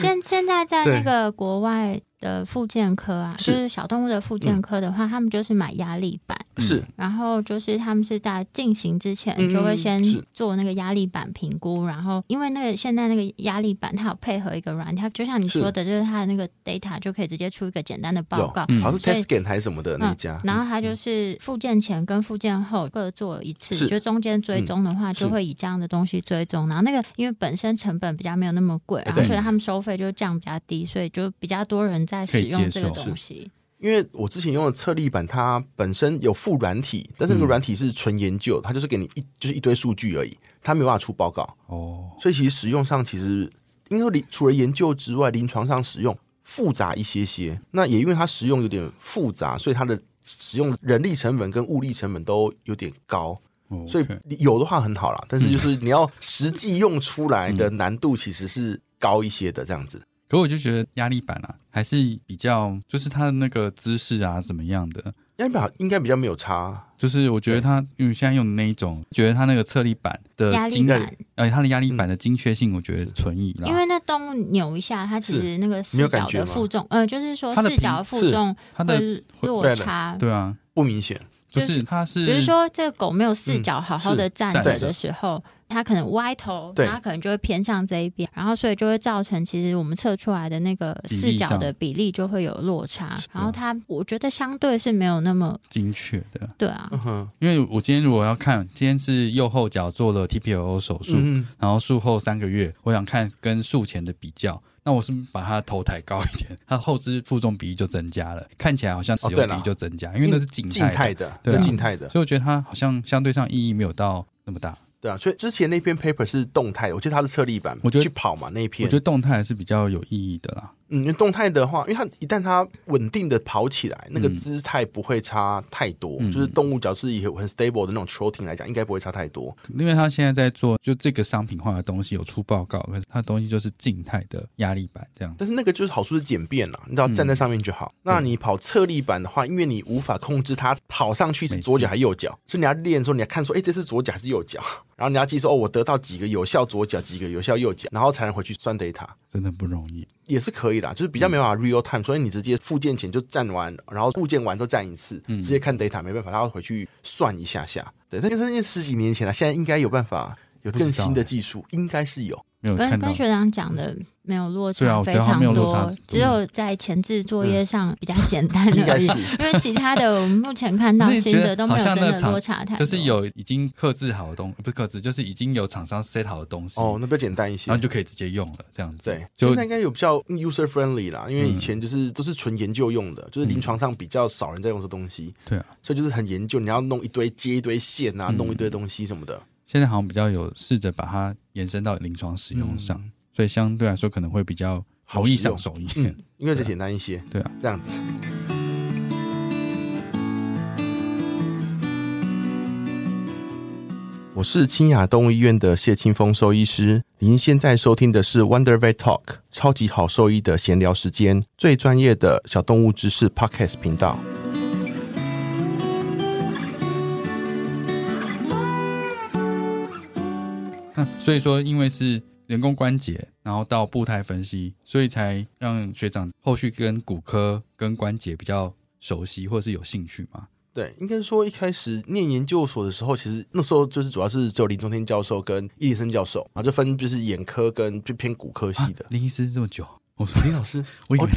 现现在在那个国外。的复健科啊，就是小动物的复健科的话，他们就是买压力板，是，然后就是他们是在进行之前就会先做那个压力板评估，然后因为那个现在那个压力板它有配合一个软，它就像你说的，就是它的那个 data 就可以直接出一个简单的报告，好像是 test scan 还是什么的那家，然后它就是复健前跟复健后各做一次，就中间追踪的话就会以这样的东西追踪，然后那个因为本身成本比较没有那么贵，然后所以他们收费就降比较低，所以就比较多人。在使用这个东西，因为我之前用的测力板，它本身有附软体，但是那个软体是纯研究，它就是给你一就是一堆数据而已，它没有办法出报告哦。所以其实使用上其实，因为临除了研究之外，临床上使用复杂一些些。那也因为它使用有点复杂，所以它的使用人力成本跟物力成本都有点高。所以有的话很好啦，但是就是你要实际用出来的难度其实是高一些的这样子。可我就觉得压力板啊，还是比较，就是它的那个姿势啊，怎么样的？压力板应该比较没有差。就是我觉得它，因为现在用的那一种，觉得它那个侧立板的压力板，呃，它的压力板的精确性，我觉得存疑因为那动物扭一下，它其实那个四角的负重，呃，就是说四角的负重会落差，对啊，不明显。就是它是，比如说这个狗没有四脚好好的站着的时候，它可能歪头，它可能就会偏向这一边，然后所以就会造成其实我们测出来的那个四脚的比例就会有落差。然后它我觉得相对是没有那么精确的，对啊，因为我今天如果要看，今天是右后脚做了 TPO 手术，然后术后三个月，我想看跟术前的比较。那我是把它头抬高一点，它后肢负重比例就增加了，看起来好像使用比例就增加，因为那是静态的，对静态的，所以我觉得它好像相对上意义没有到那么大。对啊，所以之前那篇 paper 是动态，我记得它是侧立板，我觉得去跑嘛那一篇，我觉得动态还是比较有意义的啦。嗯，因为动态的话，因为它一旦它稳定的跑起来，那个姿态不会差太多。就是动物脚是以很 stable 的那种 trotting 来讲，应该不会差太多。因为它现在在做就这个商品化的东西，有出报告，可是它东西就是静态的压力板这样。但是那个就是好处是简便了，你只要站在上面就好。那你跑侧立板的话，因为你无法控制它跑上去是左脚还是右脚，所以你要练的时候，你要看说，哎，这是左脚还是右脚？然后你要记说，哦，我得到几个有效左脚，几个有效右脚，然后才能回去算 data。真的不容易，也是可以的，就是比较没办法 real time，所以你直接复件前就站完，然后复件完都站一次，直接看 data，没办法，他要回去算一下下。对，但是那十几年前了，现在应该有办法，有更新的技术，应该是有。跟跟学长讲的没有落差非常多，只有在前置作业上比较简单 而已。因为其他的我们目前看到新的都没有真的落差太多。就是有已经刻制好的东，不是刻制，就是已经有厂商 set 好的东西。哦，那比较简单一些，然后就可以直接用了，这样子。对，现在应该有比较 user friendly 啦，因为以前就是都是纯研究用的，就是临床上比较少人在用这东西。对啊，所以就是很研究，你要弄一堆接一堆线啊，弄一堆东西什么的。现在好像比较有试着把它延伸到临床使用上。所以相对来说可能会比较好易上手一点，因为这简单一些。对啊，这样子。我是清雅动物医院的谢清风兽医师，您现在收听的是 Wonder Vet Talk 超级好兽医的闲聊时间，最专业的小动物知识 Podcast 频道。所以说，因为是。人工关节，然后到步态分析，所以才让学长后续跟骨科跟关节比较熟悉，或者是有兴趣嘛？对，应该说一开始念研究所的时候，其实那时候就是主要是只有林中天教授跟伊里森教授，然后就分就是眼科跟就偏骨科系的。林医师这么久，我说林老师，我以为。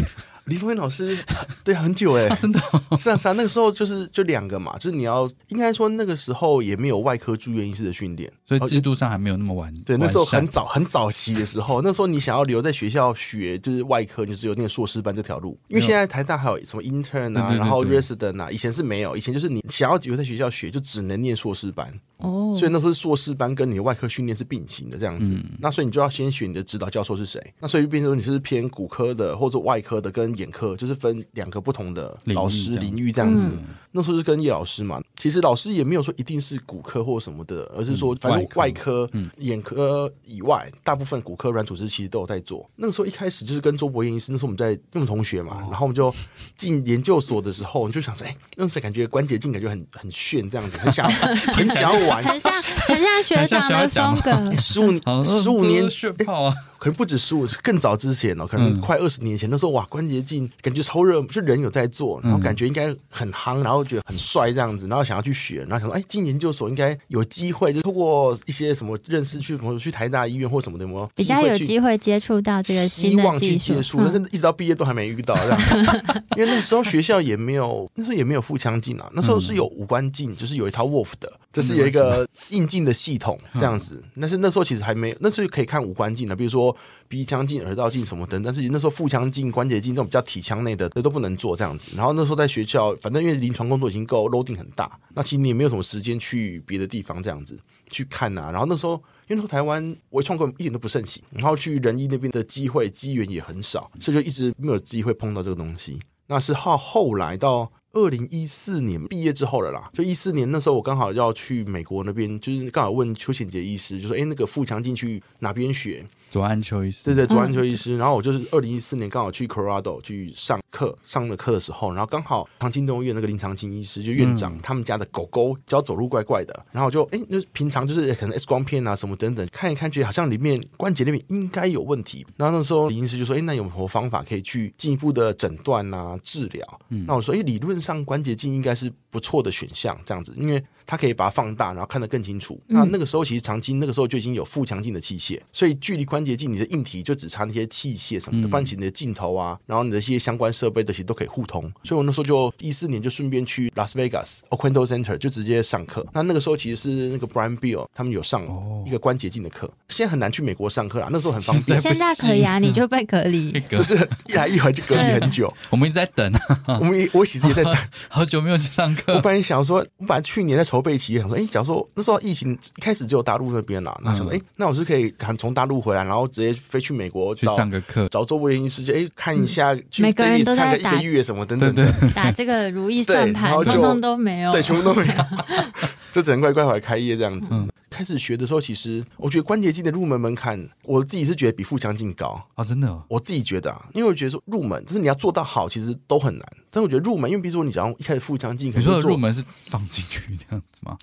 李峰老师，对，很久哎，真的，是啊是啊，那个时候就是就两个嘛，就是你要应该说那个时候也没有外科住院医师的训练，所以制度上还没有那么完。对，那时候很早很早期的时候，那时候你想要留在学校学就是外科，你只有念硕士班这条路，因为现在台大还有什么 intern 啊，然后 resident 啊，以前是没有，以前就是你想要留在学校学，就只能念硕士班。哦，所以那时候硕士班跟你的外科训练是并行的这样子，那所以你就要先选你的指导教授是谁，那所以变成说你是偏骨科的或者外科的跟眼科，就是分两个不同的老师领域这样子。那时候是跟叶老师嘛，其实老师也没有说一定是骨科或什么的，而是说反正外科、眼科以外，大部分骨科软组织其实都有在做。那个时候一开始就是跟周博彦医师，那时候我们在我们同学嘛，然后我们就进研究所的时候，就想说，哎，那时候感觉关节镜感觉很很炫，这样子很想 很想要玩，很像很像学长的风格，十五 十五年炫炮啊。可能不止十五，更早之前哦，可能快二十年前，那时候哇，关节镜感觉超热，就人有在做，然后感觉应该很夯，然后觉得很帅这样子，然后想要去学，然后想说，哎，进研究所应该有机会，就通过一些什么认识去，朋友去台大医院或什么的，有比较有机会接触到这个新的技术，但是一直到毕业都还没遇到这样，因为那时候学校也没有，那时候也没有腹腔镜啊，那时候是有五官镜，就是有一套 Wolf 的，这是有一个硬镜的系统这样子，但是那时候其实还没有，那时候可以看五官镜的，比如说。鼻腔镜、耳道镜什么等，但是那时候腹腔镜、关节镜这种比较体腔内的，那都不能做这样子。然后那时候在学校，反正因为临床工作已经够 loading 很大，那其实你也没有什么时间去别的地方这样子去看呐。然后那时候，因为说台湾微创科一点都不盛行，然后去仁医那边的机会机缘也很少，所以就一直没有机会碰到这个东西。那是到后来到二零一四年毕业之后了啦，就一四年那时候我刚好要去美国那边，就是刚好问邱显杰医师，就说：“哎，那个腹腔镜去哪边学？”左安秋医师，对对，左安秋医师。然后我就是二零一四年刚好去 Colorado 去上课，上了课的时候，然后刚好长青动物院那个林长青医师就院长，他们家的狗狗只要走路怪怪的，然后我就哎，那平常就是可能 X 光片啊什么等等看一看，觉得好像里面关节那边应该有问题。然后那时候林医师就说：“哎，那有什么方法可以去进一步的诊断啊治疗？”那我说：“哎，理论上关节镜应该是不错的选项，这样子，因为。”它可以把它放大，然后看得更清楚。那那个时候其实长期那个时候就已经有腹腔镜的器械，所以距离关节镜你的硬体就只差那些器械什么的，关起你的镜头啊，然后你的一些相关设备的其实都可以互通。所以我那时候就一四年就顺便去 Las Vegas o q u a n d o Center 就直接上课。那那个时候其实是那个 Brian Bill 他们有上一个关节镜的课。现在很难去美国上课啦，那时候很方便。现在可以啊，你就被隔离，就是一来一回就隔离很久。我们一直在等，我们我其实也在等，好久没有去上课。我本来想说，我本来去年在筹备期，想说，哎。假如说那时候疫情一开始只有大陆那边啦，那想说哎，那我是可以从大陆回来，然后直接飞去美国去上个课，找周围人世界哎看一下，每个人都在打一个月什么等等，打这个如意算盘，通通都没有，对，全部都没有，就只能乖乖回来开业这样子。开始学的时候，其实我觉得关节镜的入门门槛，我自己是觉得比腹腔镜高啊，真的，我自己觉得啊，因为我觉得说入门，但是你要做到好，其实都很难。但是我觉得入门，因为比如说你假如一开始腹腔镜，你说的入门是放进去这样子吗？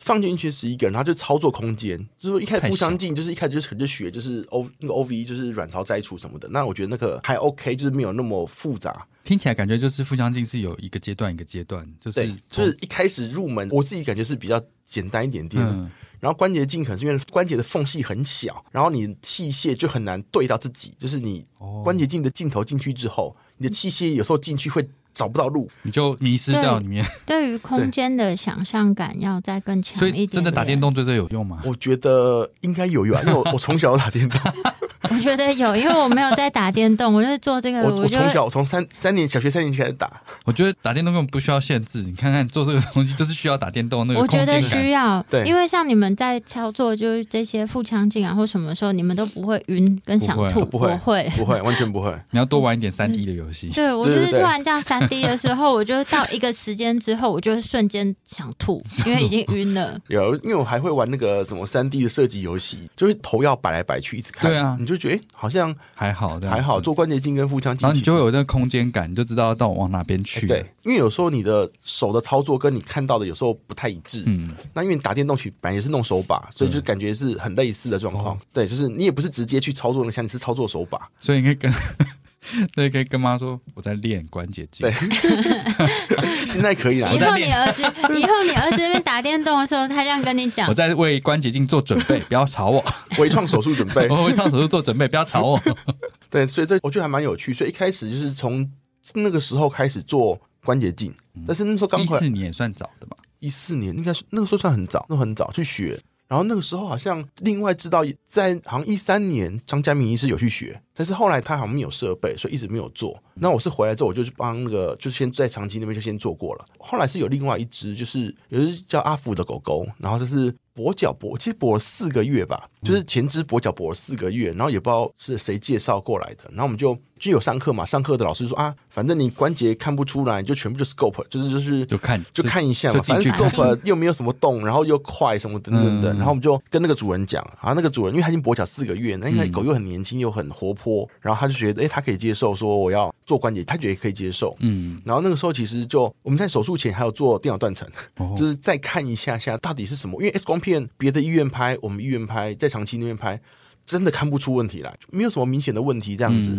放进去十一个人，然后就操作空间，就是说一开始腹腔镜，就是一开始就可能就学，就是 O 那个 O V 就是卵巢摘除什么的。那我觉得那个还 OK，就是没有那么复杂。听起来感觉就是腹腔镜是有一个阶段一个阶段，就是就是一开始入门，我自己感觉是比较简单一点点。然后关节镜可能是因为关节的缝隙很小，然后你器械就很难对到自己，就是你关节镜的镜头进去之后，你的器械有时候进去会。找不到路，你就迷失掉里面。对于空间的想象感要再更强一点。真的打电动对这有用吗？我觉得应该有用，因为我 我从小打电动。我觉得有，因为我没有在打电动，我就是做这个。我我从小从三三年小学三年级开始打。我觉得打电动根本不需要限制，你看看做这个东西就是需要打电动那个。我觉得需要，对，因为像你们在操作就是这些腹腔镜啊或什么时候，你们都不会晕跟想吐，不会，不会，不会，完全不会。你要多玩一点三 D 的游戏。对，我就是突然这样三 D 的时候，我就到一个时间之后，我就瞬间想吐，因为已经晕了。有，因为我还会玩那个什么三 D 的射击游戏，就是头要摆来摆去，一直看。对啊，你就觉得哎，好像。还好，还好做关节镜跟腹腔镜，然后你就会有那个空间感，你就知道到往哪边去。对，因为有时候你的手的操作跟你看到的有时候不太一致。嗯，那因为你打电动去本来也是弄手把，所以就感觉是很类似的状况。对，就是你也不是直接去操作那像你是操作手把，所以你可以跟。对，可以跟妈说我在练关节镜。对，现在可以了。以后你儿子，以后你儿子那边打电动的时候，他这样跟你讲。我在为关节镜做准备，不要吵我。微创手术准备，我微创手术做准备，不要吵我。对，所以这我觉得还蛮有趣。所以一开始就是从那个时候开始做关节镜，但是那时候刚一四年也算早的嘛。一四年应该是那个时候算很早，那很早去学。然后那个时候好像另外知道，在好像一三年张家明医师有去学，但是后来他好像没有设备，所以一直没有做。那我是回来之后，我就去帮那个，就先在长期那边就先做过了。后来是有另外一只，就是有一只叫阿福的狗狗，然后就是跛脚跛，其实跛了四个月吧，就是前肢跛脚跛了四个月，然后也不知道是谁介绍过来的，然后我们就就有上课嘛，上课的老师说啊，反正你关节看不出来，就全部就 scope，就是就是就看就看一下嘛，反正 scope 又没有什么动，然后又快什么等等的，然后我们就跟那个主人讲，然后那个主人因为他已经跛脚四个月，那应该狗又很年轻又很活泼，然后他就觉得哎，他可以接受说我要做关节，他觉得可以接受，嗯，然后那个时候其实就我们在手术前还有做电脑断层，就是再看一下下到底是什么，因为 X 光片别的医院拍，我们医院拍，在长期那边拍。真的看不出问题来，没有什么明显的问题这样子。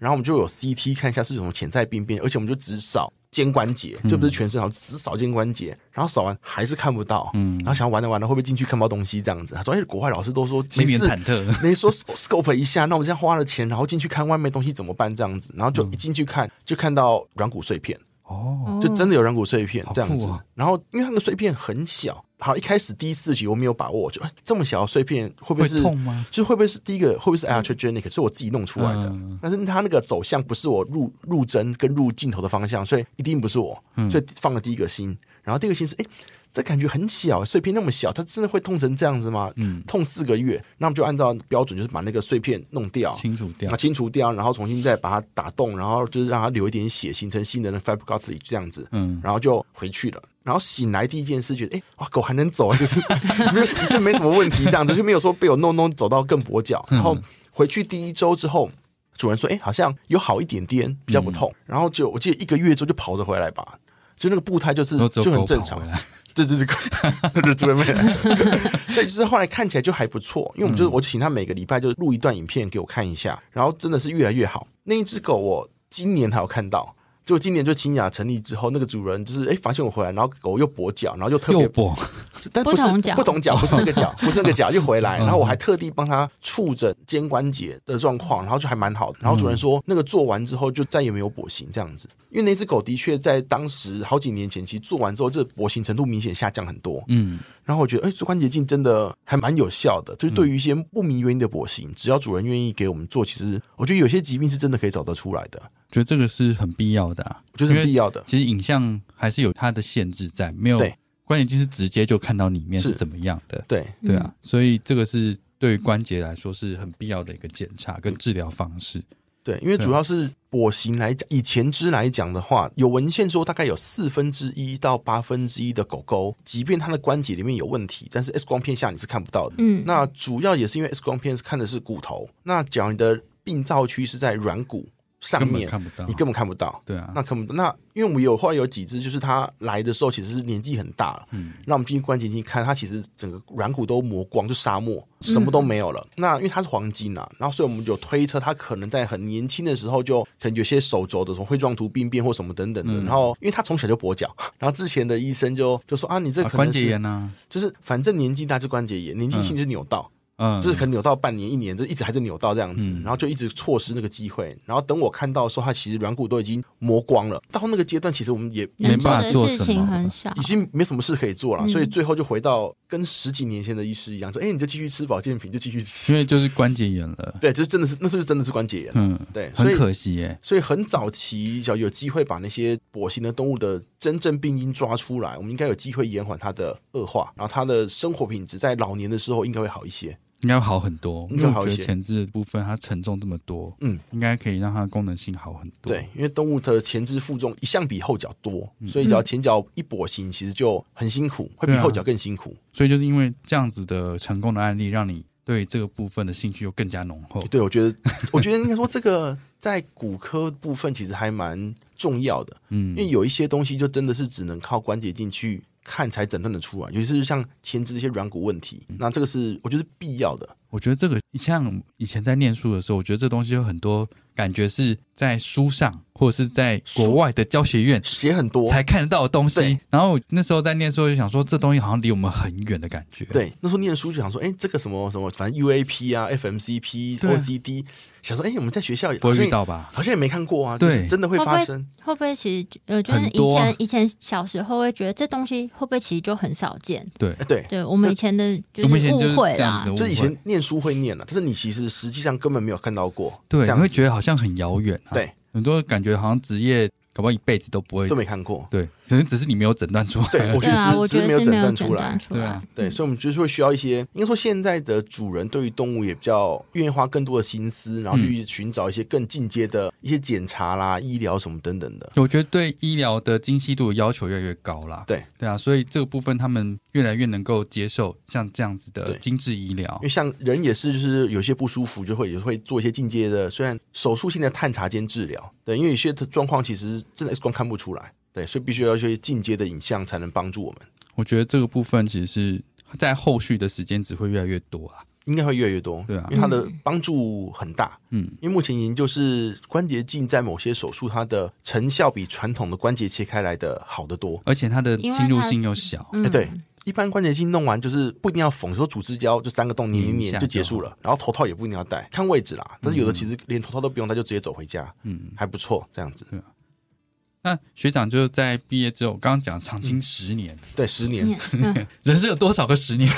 然后我们就有 CT 看一下是什么潜在病变，而且我们就只扫肩关节，就不是全身，好像只扫肩关节。然后扫完还是看不到，嗯，然后想要玩着玩着，会不会进去看不到东西这样子？他说：“哎，国外老师都说没事，忐忑，没说 scope 一下。那我们现在花了钱，然后进去看外面东西怎么办？这样子，然后就一进去看，就看到软骨碎片。哦，就真的有软骨碎片这样子。然后因为它的碎片很小。”好，一开始第一次局我没有把握，就这么小的碎片会不会是痛吗？就会不会是第一个会不会是 iatrogenic？是我自己弄出来的，但是它那个走向不是我入入针跟入镜头的方向，所以一定不是我，所以放了第一个心。然后第二个心是，哎，这感觉很小，碎片那么小，它真的会痛成这样子吗？嗯，痛四个月，那我们就按照标准，就是把那个碎片弄掉，清除掉，清除掉，然后重新再把它打洞，然后就是让它流一点血，形成新的那 fibrosis 这样子，嗯，然后就回去了。然后醒来第一件事，觉得哎，哇，狗还能走，就是 没有就没什么问题，这样子就没有说被我弄弄走到更跛脚。然后回去第一周之后，主人说，哎，好像有好一点点，比较不痛。然后就我记得一个月之后就跑着回来吧，就那个步态就是就很正常。对对 对，就主人没来，所以就是后来看起来就还不错。因为我们就我请他每个礼拜就录一段影片给我看一下，然后真的是越来越好。那一只狗我今年还有看到。就今年就清雅成立之后，那个主人就是哎发现我回来，然后狗又跛脚，然后又特别跛，但不是不同脚，不是那个脚，不是那个脚就回来，然后我还特地帮他触诊肩关节的状况，然后就还蛮好的。然后主人说那个做完之后就再也没有跛行这样子，因为那只狗的确在当时好几年前其实做完之后，这跛行程度明显下降很多。嗯，然后我觉得哎做关节镜真的还蛮有效的，就是对于一些不明原因的跛行，只要主人愿意给我们做，其实我觉得有些疾病是真的可以找得出来的。觉得这个是很必要的，我觉得很必要的。其实影像还是有它的限制在，没有关节镜是直接就看到里面是怎么样的。对对啊，所以这个是对关节来说是很必要的一个检查跟治疗方式。对，因为主要是跛行来讲，以前肢来讲的话，有文献说大概有四分之一到八分之一的狗狗，即便它的关节里面有问题，但是 X 光片下你是看不到的。嗯，那主要也是因为 X 光片是看的是骨头，那假如你的病灶区是在软骨。上面看不到，你根本看不到。对啊，那看不到。那因为我们有后来有几只，就是它来的时候其实是年纪很大了。嗯，那我们进去关节镜看，它其实整个软骨都磨光，就沙漠，什么都没有了。那因为它是黄金啊，然后所以我们就推测它可能在很年轻的时候就可能有些手肘的什么灰状突病变或什么等等的。然后因为它从小就跛脚，然后之前的医生就就说啊，你这关节炎呢，就是反正年纪大就关节炎，年纪轻就扭到。嗯，就是可能扭到半年、一年，就一直还是扭到这样子，然后就一直错失那个机会。然后等我看到说他其实软骨都已经磨光了，到那个阶段，其实我们也没办法做什么，已经没什么事可以做了。所以最后就回到跟十几年前的医师一样，说：“哎，你就继续吃保健品，就继续吃。”因为就是关节炎了。对，就是真的是，那是不是真的是关节炎？嗯，对，很可惜耶。所以很早期，只要有机会把那些跛行的动物的真正病因抓出来，我们应该有机会延缓它的恶化，然后它的生活品质在老年的时候应该会好一些。应该好很多，因为我觉得前肢的部分它承重这么多，嗯，应该可以让它的功能性好很多。对，因为动物的前肢负重一向比后脚多，所以只要前脚一跛行，其实就很辛苦，会比后脚更辛苦。所以就是因为这样子的成功的案例，让你对这个部分的兴趣又更加浓厚。对，我觉得，我觉得应该说这个在骨科部分其实还蛮重要的，嗯，因为有一些东西就真的是只能靠关节镜去。看才诊断的出来，尤其是像前肢一些软骨问题，那这个是我觉得是必要的。我觉得这个像以前在念书的时候，我觉得这东西有很多感觉是在书上。或者是在国外的教学院写很多才看得到的东西，然后那时候在念书就想说，这东西好像离我们很远的感觉。对，那时候念书就想说，哎，这个什么什么，反正 UAP 啊、FMCP、OCD，想说，哎，我们在学校不会遇到吧？好像也没看过啊。对，真的会发生？会不会其实呃，就是以前以前小时候会觉得这东西会不会其实就很少见？对对对，我们以前的就是误会啦，就以前念书会念了，但是你其实实际上根本没有看到过。对，你会觉得好像很遥远。对。很多感觉好像职业搞不好一辈子都不会都没看过，对，可能只是你没有诊断出来。对，我觉得只是没有诊断出来。对啊，对，所以我们就是会需要一些，应该说现在的主人对于动物也比较愿意花更多的心思，然后去寻找一些更进阶的一些检查啦、医疗什么等等的。我觉得对医疗的精细度要求越来越高啦。对，对啊，所以这个部分他们越来越能够接受像这样子的精致医疗。因为像人也是，就是有些不舒服就会也会做一些进阶的，虽然手术性的探查兼治疗。对，因为有些状况其实真的 X 光看不出来。对，所以必须要一些进阶的影像才能帮助我们。我觉得这个部分其实是在后续的时间只会越来越多啊，应该会越来越多。对啊，因为它的帮助很大。嗯，因为目前研究是关节镜在某些手术，它的成效比传统的关节切开来的好得多，而且它的侵入性又小。哎，对，一般关节镜弄完就是不一定要缝，说主支胶就三个洞拧拧拧就结束了，然后头套也不一定要戴，看位置啦。但是有的其实连头套都不用戴，就直接走回家，嗯，还不错，这样子。那学长就在毕业之后，刚刚讲长青十年，对，十年，人生有多少个十年？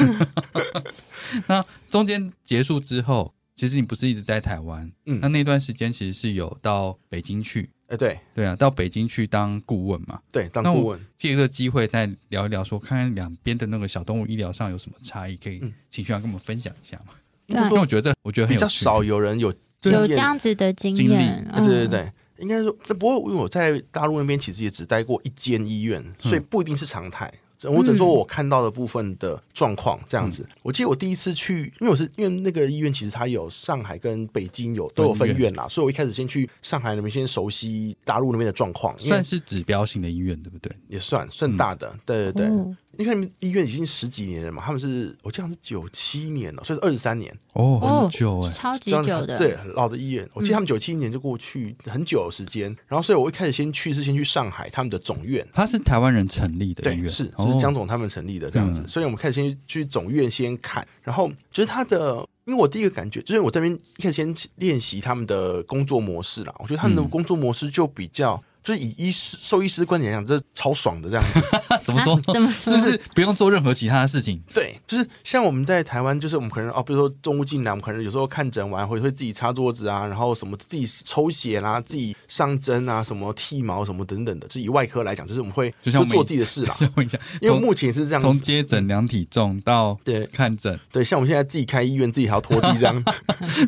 那中间结束之后，其实你不是一直在台湾，嗯，那那段时间其实是有到北京去，哎，对，对啊，到北京去当顾问嘛，对，当顾问，借这个机会再聊一聊，说看看两边的那个小动物医疗上有什么差异，可以请学长跟我们分享一下嘛？因为我觉得，我觉得比较少有人有有这样子的经验，对对对。应该说，不过因为我在大陆那边其实也只待过一间医院，所以不一定是常态。我只能说我看到的部分的状况这样子。我记得我第一次去，因为我是因为那个医院其实它有上海跟北京有都有分院啦，所以我一开始先去上海那边先熟悉大陆那边的状况，算是指标性的医院对不对？也算算大的，对对对。你看医院已经十几年了嘛，他们是我记得是九七年了，所以是二十三年。哦，很久哎，超级久的，对，老的医院。我记得他们九七年就过去很久的时间，然后所以我一开始先去是先去上海他们的总院，他是台湾人成立的医院，是是江总他们成立的这样子，所以我们开始先去总院先看，然后就是他的，因为我第一个感觉就是我这边一开始先练习他们的工作模式啦，我觉得他们的工作模式就比较。就是以医师、兽医师观点来讲，这超爽的这样子。怎么说？怎么说？就是不用做任何其他的事情。对，就是像我们在台湾，就是我们可能哦，比如说中午进来，我们可能有时候看诊完，会会自己擦桌子啊，然后什么自己抽血啦，自己上针啊，什么剃毛什么等等的。就以外科来讲，就是我们会就像做自己的事啦。问一下，因为目前是这样，从接诊量体重到对看诊，对，像我们现在自己开医院，自己还要拖地这样，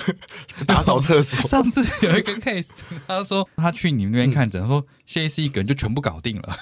打扫厕所。上次有一个 case，他说他去你们那边看诊，说。谢医师一个人就全部搞定了，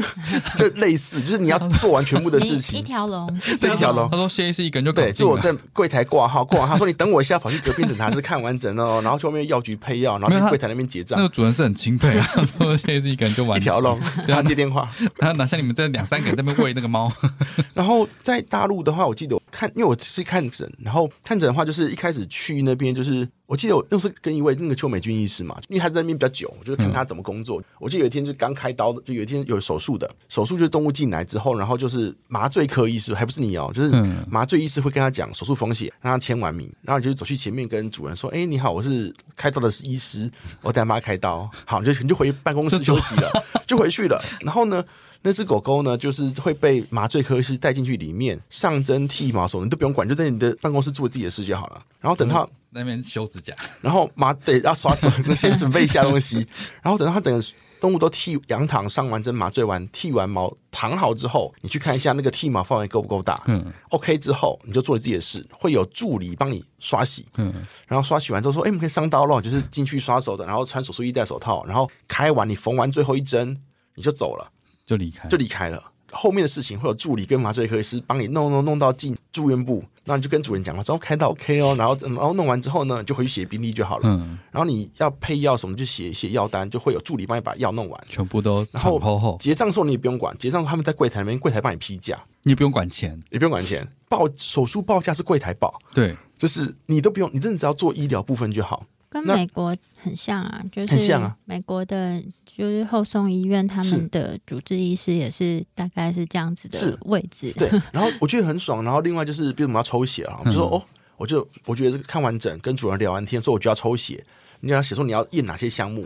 就类似，就是你要做完全部的事情，一条龙，对，一条龙。他说谢医师一个人就搞定了，就我在柜台挂号，挂完他说你等我一下，跑去隔壁诊查室看完整哦，然后去外面药局配药，然后去柜台那边结账。那个主人是很钦佩啊，说谢医师一个人就完一条龙，对 他接电话，然后哪像你们这两三个人在那边喂那个猫。然后在大陆的话，我记得看，因为我是看诊，然后看诊的话，就是一开始去那边就是。我记得我又是跟一位那个邱美君医师嘛，因为他在那边比较久，我就看他怎么工作。我记得有一天就刚开刀的，就有一天有手术的，手术就是动物进来之后，然后就是麻醉科医师，还不是你哦，就是麻醉医师会跟他讲手术风险，让他签完名，然后你就走去前面跟主人说：“哎，你好，我是开刀的医师，我等下帮他开刀。”好，你就你就回办公室休息了，就回去了。然后呢？那只狗狗呢，就是会被麻醉科医师带进去里面上针剃毛什么，你都不用管，就在你的办公室做自己的事就好了。然后等他那边修指甲，然后麻对要刷手，先准备一下东西。然后等到它整个动物都剃羊躺上完针麻醉完剃完毛躺好之后，你去看一下那个剃毛范围够不够大。嗯，OK 之后你就做你自己的事，会有助理帮你刷洗。嗯，然后刷洗完之后说：“哎，我们可以上刀了。”就是进去刷手的，然后穿手术衣戴手套，然后开完你缝完最后一针你就走了。就离开，就离开了。后面的事情会有助理跟麻醉科医师帮你弄弄弄到进住院部，那你就跟主任讲了，之后开到 OK 哦，然后然后弄完之后呢，就回去写病历就好了。嗯，然后你要配药什么，就写一写药单，就会有助理帮你把药弄完，全部都然后结账的时候你也不用管，结账他们在柜台那边，柜台帮你批价，你不用管钱，也不用管钱，报手术报价是柜台报，对，就是你都不用，你真的只要做医疗部分就好。跟美国很像啊，就是美国的，就是后送医院，他们的主治医师也是大概是这样子的位置。对，然后我觉得很爽。然后另外就是，比如我们要抽血啊，就说哦，我就我觉得看完整，跟主任聊完天，说我就要抽血，你要写说你要验哪些项目，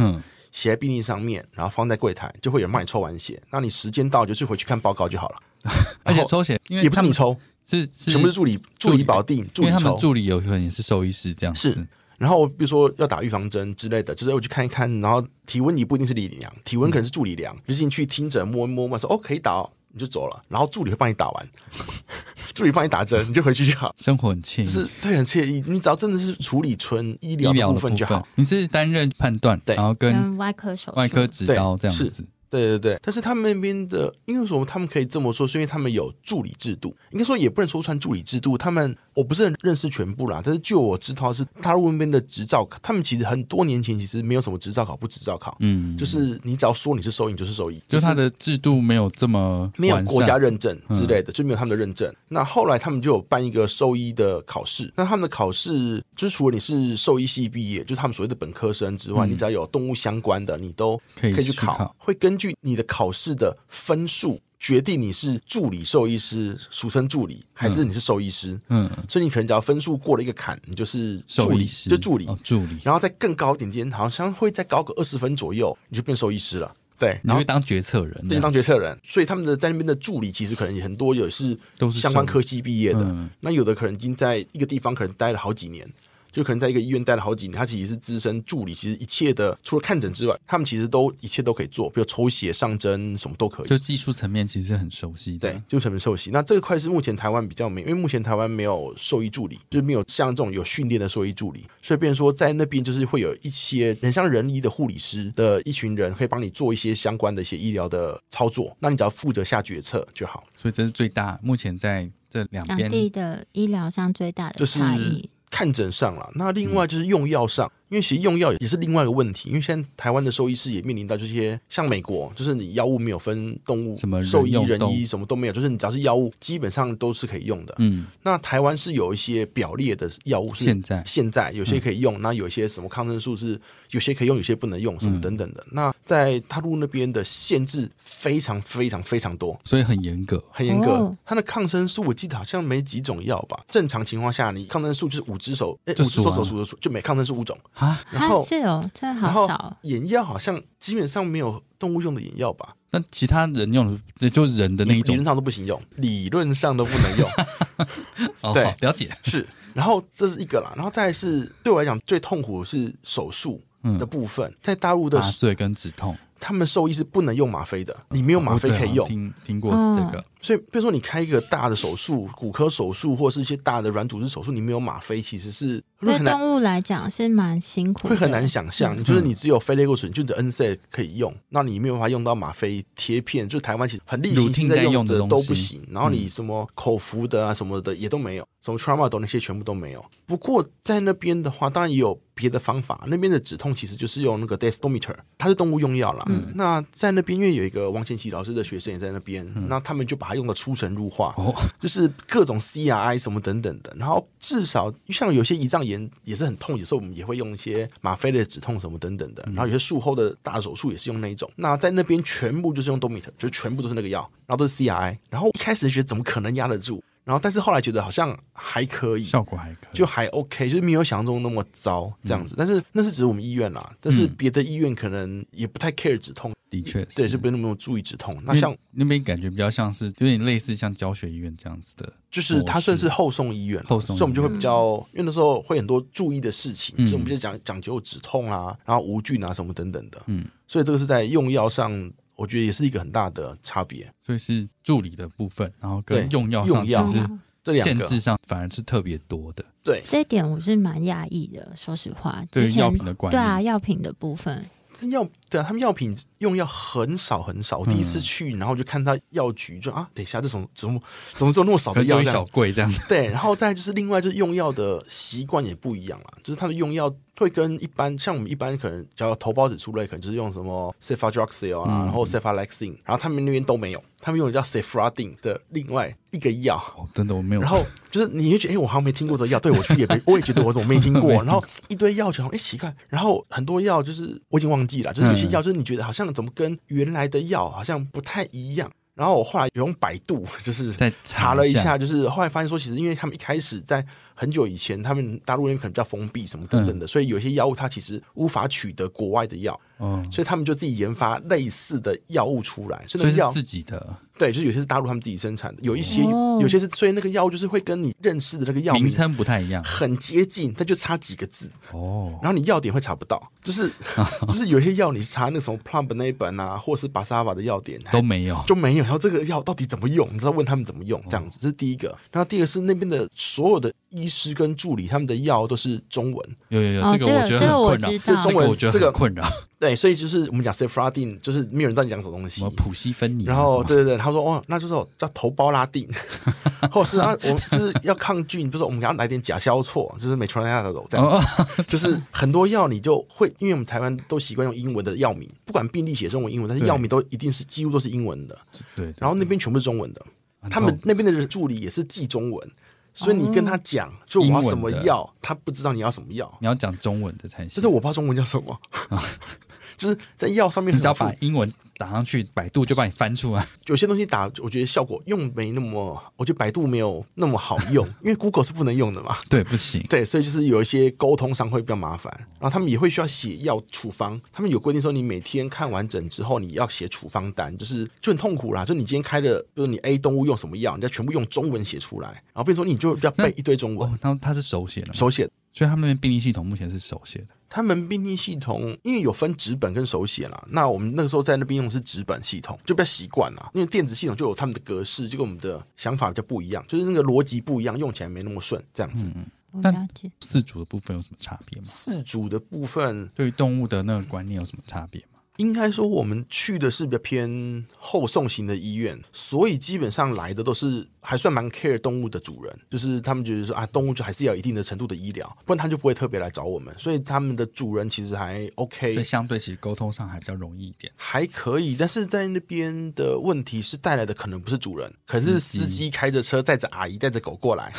写在病历上面，然后放在柜台，就会有人帮你抽完血。那你时间到就去回去看报告就好了。而且抽血也不是你抽，是全部是助理助理保定，因为他们助理有可能也是兽医师这样是。然后比如说要打预防针之类的，就是我去看一看，然后体温你不一定是理量，体温可能是助理量，就进去听诊摸一摸嘛，说哦可以打，哦，你就走了，然后助理会帮你打完，助理帮你打针，你就回去就好，生活很惬意，是对很惬意。你只要真的是处理纯医疗的部分就好，你是担任判断，对，然后跟外科手外科指导这样子。对对对，但是他们那边的，因为什么他们可以这么说？是因为他们有助理制度，应该说也不能说穿助理制度。他们我不是很认识全部啦，但是就我知道是大陆那边的执照，他们其实很多年前其实没有什么执照考不执照考，嗯，就是你只要说你是兽医就是兽医，就他的制度没有这么没有国家认证之类的，就没有他们的认证。那后来他们就有办一个兽医的考试，那他们的考试就是除了你是兽医系毕业，就是他们所谓的本科生之外，你只要有动物相关的，你都可以去考，会根据你的考试。的分数决定你是助理兽医师，俗称助理，还是你是兽医师？嗯，所以你可能只要分数过了一个坎，你就是助理，就助理，助理。然后再更高一点点，好像会再高个二十分左右，你就变兽医师了。对，你会当决策人，对，当决策人。所以他们的在那边的助理，其实可能也很多，也是都是相关科系毕业的。那有的可能已经在一个地方可能待了好几年。就可能在一个医院待了好几年，他其实是资深助理，其实一切的除了看诊之外，他们其实都一切都可以做，比如抽血、上针什么都可以。就技术层面其实是很熟悉，对，技术层面熟悉。那这个块是目前台湾比较没，因为目前台湾没有兽医助理，就是没有像这种有训练的兽医助理，所以变成说在那边就是会有一些很像人医的护理师的一群人，可以帮你做一些相关的一些医疗的操作，那你只要负责下决策就好。所以这是最大目前在这两边的医疗上最大的差异。看诊上了，那另外就是用药上。因为其实用药也是另外一个问题，因为现在台湾的兽医师也面临到这些，像美国，就是你药物没有分动物、什么兽医、人医，什么都没有，就是你只要是药物，基本上都是可以用的。嗯，那台湾是有一些表列的药物，现在现在有些可以用，那有些什么抗生素是有些可以用，有些不能用，什么等等的。那在大陆那边的限制非常非常非常多，所以很严格，很严格。它的抗生素我记得好像没几种药吧？正常情况下，你抗生素就是五只手，哎，五只手手数的数，就每抗生素五种啊，然后。是哦，真的好少。眼药好像基本上没有动物用的眼药吧？那其他人用的，就人的那一种，理论上都不行用，理论上都不能用。对，了解是。然后这是一个啦，然后再是对我来讲最痛苦的是手术的部分，在大陆的麻醉跟止痛。他们兽医是不能用吗啡的，你没有吗啡可以用。听听过是这个，所以比如说你开一个大的手术，骨科手术或是一些大的软组织手术，你没有吗啡，其实是对动物来讲是蛮辛苦，会很难想象。就是你只有非类固醇，就只 NSA 可以用，那你没有办法用到吗啡贴片，就台湾其实很例行性在用的都不行。然后你什么口服的啊什么的也都没有，什么 Tramadol 那些全部都没有。不过在那边的话，当然也有。别的方法，那边的止痛其实就是用那个 desdometer，它是动物用药啦。嗯，那在那边因为有一个王前奇老师的学生也在那边，那他们就把它用的出神入化，哦，就是各种 CRI 什么等等的。然后至少像有些胰脏炎也是很痛，有时候我们也会用一些吗啡类止痛什么等等的。然后有些术后的大手术也是用那一种。那在那边全部就是用 Dometer，就全部都是那个药，然后都是 CRI。然后一开始觉得怎么可能压得住？然后，但是后来觉得好像还可以，效果还可以，就还 OK，就是没有想象中那么糟这样子。但是那是只是我们医院啦，但是别的医院可能也不太 care 止痛，的确，对，就不那么注意止痛。那像那边感觉比较像是有点类似像教学医院这样子的，就是它算是后送医院，后送，所以我们就会比较，因为那时候会很多注意的事情，所以我们就讲讲究止痛啊，然后无菌啊什么等等的。嗯，所以这个是在用药上。我觉得也是一个很大的差别，所以是助理的部分，然后跟用药上其实这两限制上反而是特别多的。对，这一点我是蛮讶异的，说实话。对药品的管理，对啊，药品的部分，药对啊，他们药品用药很少很少。我第一次去，然后就看到药局，就啊，等一下，这种怎么怎么做那么少的药？小贵这样。对，然后再就是另外就是用药的习惯也不一样了，就是他们用药。会跟一般像我们一般可能叫头孢子出类，可能就是用什么 cefadroxil 啊，然后 cefalexin，然后他们那边都没有，他们用的叫 cefradin 的另外一个药。哦，真的我没有。然后就是你会觉得，哎，我好像没听过这个药。对我去也没，我也觉得我怎么没听过。然后一堆药，就哎奇怪。然后很多药就是我已经忘记了，就是有些药就是你觉得好像怎么跟原来的药好像不太一样。然后我后来用百度就是在查了一下，就是后来发现说，其实因为他们一开始在很久以前，他们大陆那边可能比较封闭什么等等的，所以有些药物它其实无法取得国外的药，嗯，所以他们就自己研发类似的药物出来，所以药自己的。对，就是有些是大陆他们自己生产的，有一些有些是，所以那个药物就是会跟你认识的那个药名称不太一样，很接近，但就差几个字哦。然后你药点会查不到，就是 就是有些药你是查那什么 Plumb 那一本啊，或是巴沙瓦的药点都没有，就没有。然后这个药到底怎么用？你知道问他们怎么用这样子，这是第一个。然后第二个是那边的所有的医师跟助理，他们的药都是中文。有有有，这个我觉得很困扰，这中文这个困扰。对，所以就是我们讲 c e f r a d i n 就是没有人知道你讲什么东西。什么普西芬尼？然后对对对，他说哦，那就是叫头孢拉定，或者是啊，我们就是要抗菌，就是我们给他来点甲硝唑，就是美川亚的这样。就是很多药你就会，因为我们台湾都习惯用英文的药名，不管病历写中文、英文，但是药名都一定是几乎都是英文的。对。然后那边全部是中文的，他们那边的助理也是记中文。所以你跟他讲，就我要什么药，他不知道你要什么药，你要讲中文的才行。就是我不知道中文叫什么，就是在药上面，你只要把英文。打上去，百度就帮你翻出来。有些东西打，我觉得效果用没那么，我觉得百度没有那么好用，因为 Google 是不能用的嘛。对，不行。对，所以就是有一些沟通上会比较麻烦。然后他们也会需要写药处方，他们有规定说，你每天看完整之后，你要写处方单，就是就很痛苦啦。就你今天开的，就是你 A 动物用什么药，你要全部用中文写出来。然后变成说你就要背一堆中文。哦他他是手写的，手写。所以他们的病历系统目前是手写的。他们病历系统因为有分纸本跟手写啦，那我们那个时候在那边用的是纸本系统，就比较习惯啦。因为电子系统就有他们的格式，就跟我们的想法比较不一样，就是那个逻辑不一样，用起来没那么顺。这样子。嗯但四组的部分有什么差别吗？四组的部分对于动物的那个观念有什么差别？应该说，我们去的是比较偏后送型的医院，所以基本上来的都是还算蛮 care 动物的主人，就是他们觉得说啊，动物就还是要一定的程度的医疗，不然他就不会特别来找我们。所以他们的主人其实还 OK，所以相对其实沟通上还比较容易一点，还可以。但是在那边的问题是带来的可能不是主人，可是司机开着车载着阿姨带着狗过来。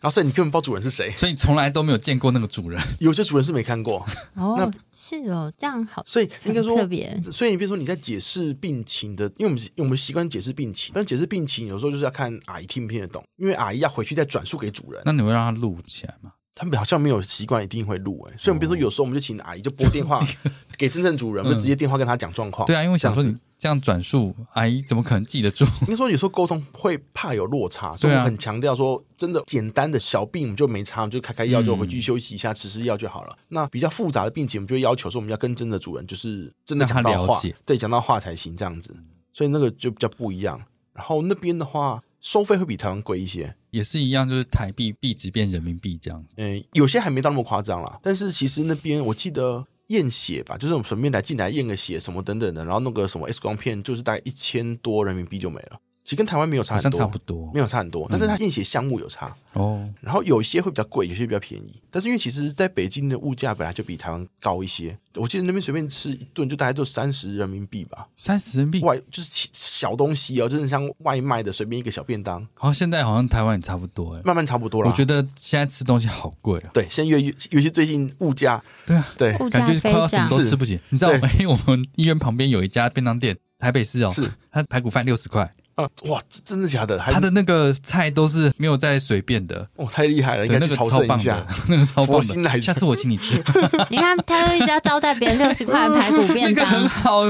然后，所以你根本不知道主人是谁，所以你从来都没有见过那个主人。有些主人是没看过。哦，那是哦，这样好。所以应该说特别。所以你比如说你在解释病情的，因为我们我们习惯解释病情，但解释病情有时候就是要看阿姨听不听得懂，因为阿姨要回去再转述给主人。那你会让他录起来吗？他们好像没有习惯一定会录哎，所以我们比如说有时候我们就请阿姨就拨电话 给真正主人，就直接电话跟他讲状况。对啊，因为想说你这样转述，阿姨怎么可能记得住？应该说有时候沟通会怕有落差，所以我们很强调说，真的简单的小病我们就没差，就开开药就回去休息一下，吃吃药就好了。那比较复杂的病情，我们就要求说，我们要跟真的主人就是真的讲到话，对，讲到话才行这样子。所以那个就比较不一样。然后那边的话。收费会比台湾贵一些，也是一样，就是台币币值变人民币这样。嗯，有些还没到那么夸张啦，但是其实那边我记得验血吧，就是我们顺便来进来验个血什么等等的，然后弄个什么 X 光片，就是大概一千多人民币就没了。其实跟台湾没有差很多，差不多，没有差很多，但是它验血项目有差哦。然后有些会比较贵，有些比较便宜。但是因为其实在北京的物价本来就比台湾高一些，我记得那边随便吃一顿就大概就三十人民币吧，三十人民币外就是小东西哦，就是像外卖的随便一个小便当。好像现在好像台湾也差不多哎，慢慢差不多了。我觉得现在吃东西好贵啊。对，现在越越尤其最近物价，对啊，对，感觉快要什么都吃不起。你知道，哎，我们医院旁边有一家便当店，台北市哦，是它排骨饭六十块。啊哇，真的假的？他的那个菜都是没有在随便的，哇，太厉害了！应该去超棒的，那个超棒的。下次我请你吃。你看，他都一直要招待别人六十块排骨便当，很好。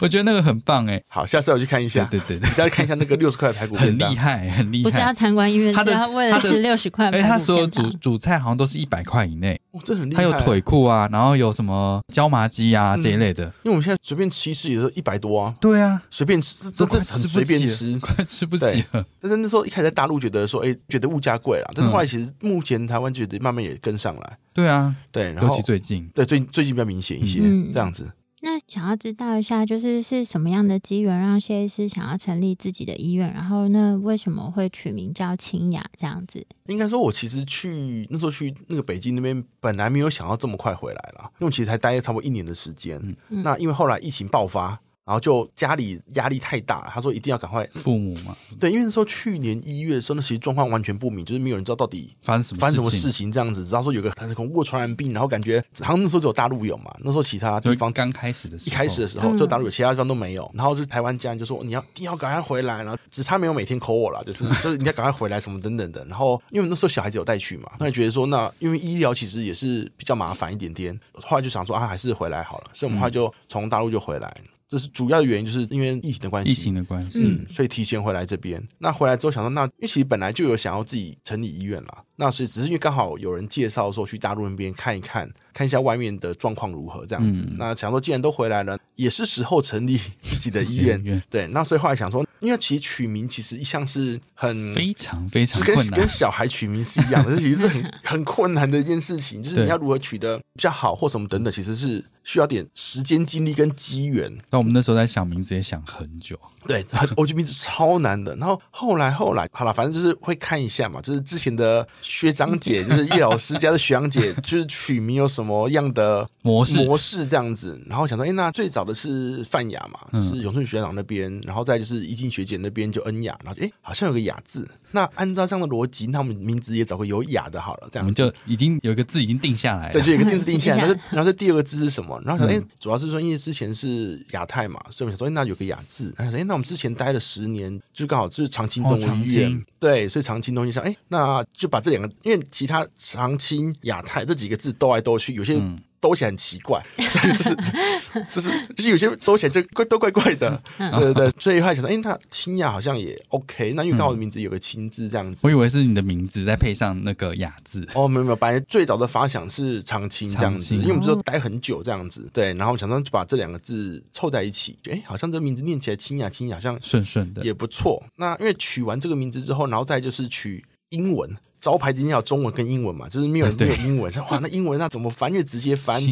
我觉得那个很棒哎。好，下次我去看一下。对对对，大家看一下那个六十块排骨便当，很厉害，很厉害。不是要参观医院，是他为了吃六十块。哎，他所有主主菜好像都是一百块以内。哇，这很厉害。他有腿裤啊，然后有什么椒麻鸡啊这一类的。因为我们现在随便吃一次也是一百多啊。对啊，随便吃，真的很随便吃，快吃不。起了，但是那时候一开始在大陆觉得说，哎，觉得物价贵了，但是后来其实目前台湾觉得慢慢也跟上来。对啊，对，尤其最近，对最最近比较明显一些嗯这样子。那想要知道一下，就是是什么样的机缘让谢医师想要成立自己的医院？然后那为什么会取名叫清雅这样子？应该说，我其实去那时候去那个北京那边，本来没有想要这么快回来了，因为其实才待了差不多一年的时间。那因为后来疫情爆发。然后就家里压力太大，他说一定要赶快父母嘛，对，因为那时候去年一月的时候，那其实状况完全不明，就是没有人知道到底发生什么发生什么事情这样子，只知道说有个很恐怖的传染病，然后感觉好像那时候只有大陆有嘛，那时候其他地方刚开始的时候，一开始的时候，只有大陆有，其他地方都没有，然后就台湾家人就说你要一定要赶快回来，然后只差没有每天 call 我了，就是就是你要赶快回来什么等等的，然后因为那时候小孩子有带去嘛，那觉得说那因为医疗其实也是比较麻烦一点点，后来就想说啊还是回来好了，所以我们后来就从大陆就回来。这是主要的原因，就是因为疫情的关系，疫情的关系，嗯，所以提前回来这边。那回来之后想说，那因为其实本来就有想要自己成立医院啦，那所以只是因为刚好有人介绍说去大陆那边看一看，看一下外面的状况如何这样子。那想说既然都回来了，也是时候成立 自己的医院。对，那所以后来想说，因为其实取名其实一向是很非常非常跟跟小孩取名是一样的，这其实是很很困难的一件事情，就是你要如何取得比较好或什么等等，其实是。需要点时间、精力跟机缘。那我们那时候在想名字，也想很久。对，我觉得名字超难的。然后后来后来好了，反正就是会看一下嘛。就是之前的学长姐，就是叶老师家的学长姐，就是取名有什么样的模式模式这样子。然后想说，哎，那最早的是范雅嘛，就是永顺学长那边，然后再就是一静学姐那边就恩雅，然后哎，好像有个雅字。那按照这样的逻辑，那我们名字也找个有雅的好了。这样我们就已经有一个字已经定下来了。对，就有个字定下来。然后然后这第二个字是什么？然后想，哎，主要是说因为之前是亚太嘛，所以我想说，那有个雅字。然后哎，那我们之前待了十年，就刚好就是长青动物医院。对，所以长青东西上，哎，那就把这两个，因为其他长青、亚太这几个字兜来兜去，有些。兜起来很奇怪，就是就是就是有些兜起来就怪都怪怪的，对对对，所以后来想说，哎，那清雅好像也 OK，那因为刚好的名字有个清字这样子，我以为是你的名字再配上那个雅字，哦，没有没有，本来最早的发想是长青这样子，因为我们就待很久这样子，对，然后想说就把这两个字凑在一起，哎，好像这个名字念起来清雅清雅，好像顺顺的。也不错。那因为取完这个名字之后，然后再就是取英文。招牌今天要中文跟英文嘛，就是没有 没有英文，哇，那英文那怎么翻？就直接翻。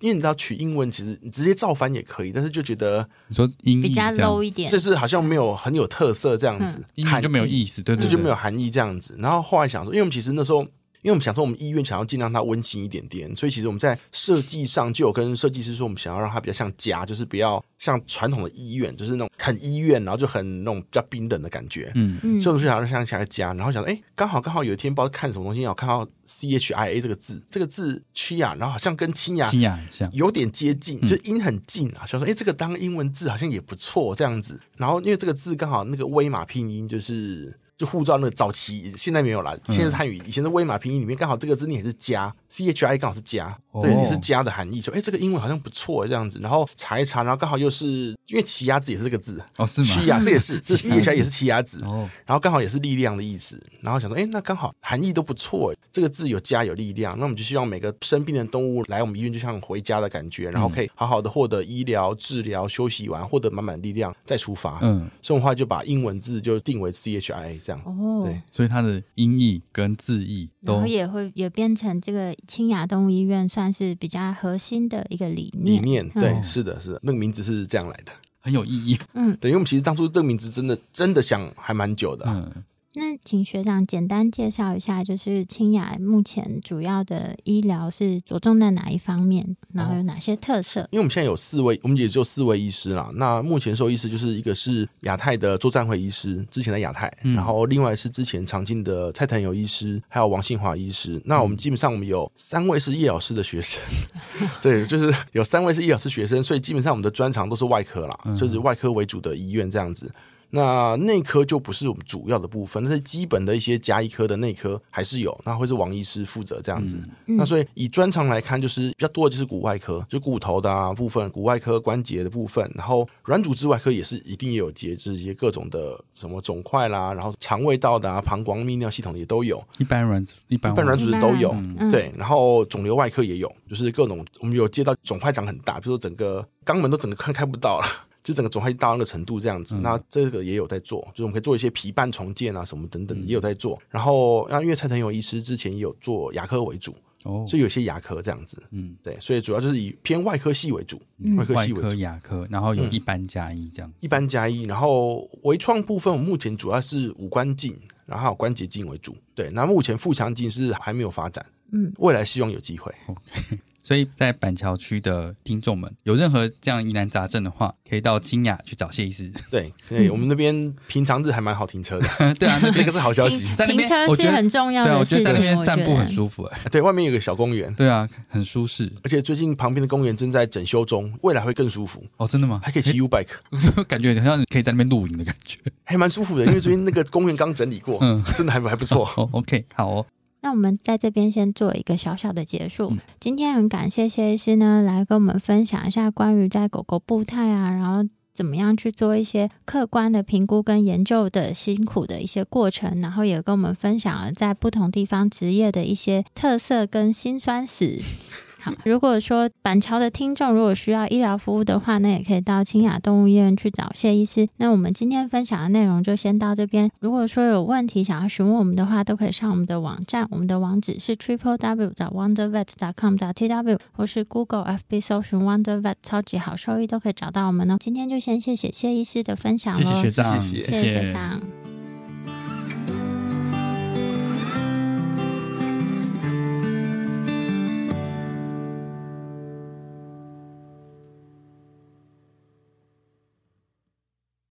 因为你知道取英文其实你直接照翻也可以，但是就觉得你说英比较 low 一点，就是好像没有很有特色这样子，含就没有意思，对对，这就没有含义这样子。然后后来想说，因为我们其实那时候。因为我们想说，我们医院想要尽量它温馨一点点，所以其实我们在设计上就有跟设计师说，我们想要让它比较像家，就是不要像传统的医院，就是那种很医院，然后就很那种比较冰冷的感觉。嗯嗯，所以我们就想让像像家，然后想说，哎，刚好刚好有一天不知道看什么东西，我看到 C H I A 这个字，这个字 chia，，然后好像跟清雅清雅像有点接近，就音很近啊，想说，哎，这个当英文字好像也不错这样子。然后因为这个字刚好那个威马拼音就是。就护照那个早期，现在没有了。现在是汉语，以前是威马拼音里面刚好这个字念是加，C H I 刚好是家，对，也是家的含义。说哎，这个英文好像不错这样子，然后查一查，然后刚好又是因为奇亚子也是这个字哦，是吗？奇亚这也是，这 C H I 也是奇亚子哦，然后刚好也是力量的意思，然后想说哎，那刚好含义都不错，这个字有家有力量，那我们就希望每个生病的动物来我们医院就像回家的感觉，然后可以好好的获得医疗治疗，休息完获得满满力量再出发。嗯，所以的话就把英文字就定为 C H I 这样哦，对。所以它的音译跟字译，然后也会也变成这个清雅动物医院算是比较核心的一个理念。理念对，是的，是的，那个名字是这样来的，很有意义。嗯，对，因为我们其实当初这个名字真的真的想还蛮久的。嗯。那请学长简单介绍一下，就是清雅目前主要的医疗是着重在哪一方面，然后有哪些特色？因为我们现在有四位，我们也就四位医师啦。那目前受医师就是一个是亚太的周占会医师，之前的亚太，然后另外是之前常进的蔡腾友医师，还有王信华医师。那我们基本上我们有三位是叶老师的学生，对，就是有三位是叶老师学生，所以基本上我们的专长都是外科啦，就是外科为主的医院这样子。那内科就不是我们主要的部分，但是基本的一些加医科的内科还是有，那会是王医师负责这样子。那所以以专长来看，就是比较多的就是骨外科，就骨头的啊部分，骨外科关节的部分，然后软组织外科也是一定也有节制，一些各种的什么肿块啦，然后肠胃道的啊、膀胱泌尿系统也都有，一般软一般软组织都有，对，然后肿瘤外科也有，就是各种我们有接到肿块长很大，比如说整个肛门都整个看开不到了。就整个肿块到那个程度这样子，那这个也有在做，就是我们可以做一些皮瓣重建啊什么等等也有在做。然后，然后因为蔡腾勇医师之前也有做牙科为主，哦，所以有些牙科这样子，嗯，对，所以主要就是以偏外科系为主，外科系为主，牙科，然后有一般加一这样，一般加一，然后微创部分，我目前主要是五官镜，然后还有关节镜为主，对，那目前腹腔镜是还没有发展，嗯，未来希望有机会。所以在板桥区的听众们，有任何这样疑难杂症的话，可以到清雅去找谢医师。对，对，我们那边平常日还蛮好停车的。对啊，这个是好消息。在那边停车是很重要的。对，我觉得在那边散步很舒服。哎，对外面有个小公园。对啊，很舒适。而且最近旁边的公园正在整修中，未来会更舒服。哦，真的吗？还可以骑 U bike，感觉好像可以在那边露营的感觉，还蛮舒服的。因为最近那个公园刚整理过，嗯，真的还还不错。OK，好哦。那我们在这边先做一个小小的结束。今天很感谢谢医师呢，来跟我们分享一下关于在狗狗步态啊，然后怎么样去做一些客观的评估跟研究的辛苦的一些过程，然后也跟我们分享了在不同地方职业的一些特色跟辛酸史。好，如果说板桥的听众如果需要医疗服务的话，那也可以到清雅动物医院去找谢医师。那我们今天分享的内容就先到这边。如果说有问题想要询问我们的话，都可以上我们的网站，我们的网址是 triple w 找 wondervet com 找 t w，或是 Google FB 搜寻 wondervet 超级好收益都可以找到我们哦。今天就先谢谢谢医师的分享喽，谢谢学长，谢谢学长。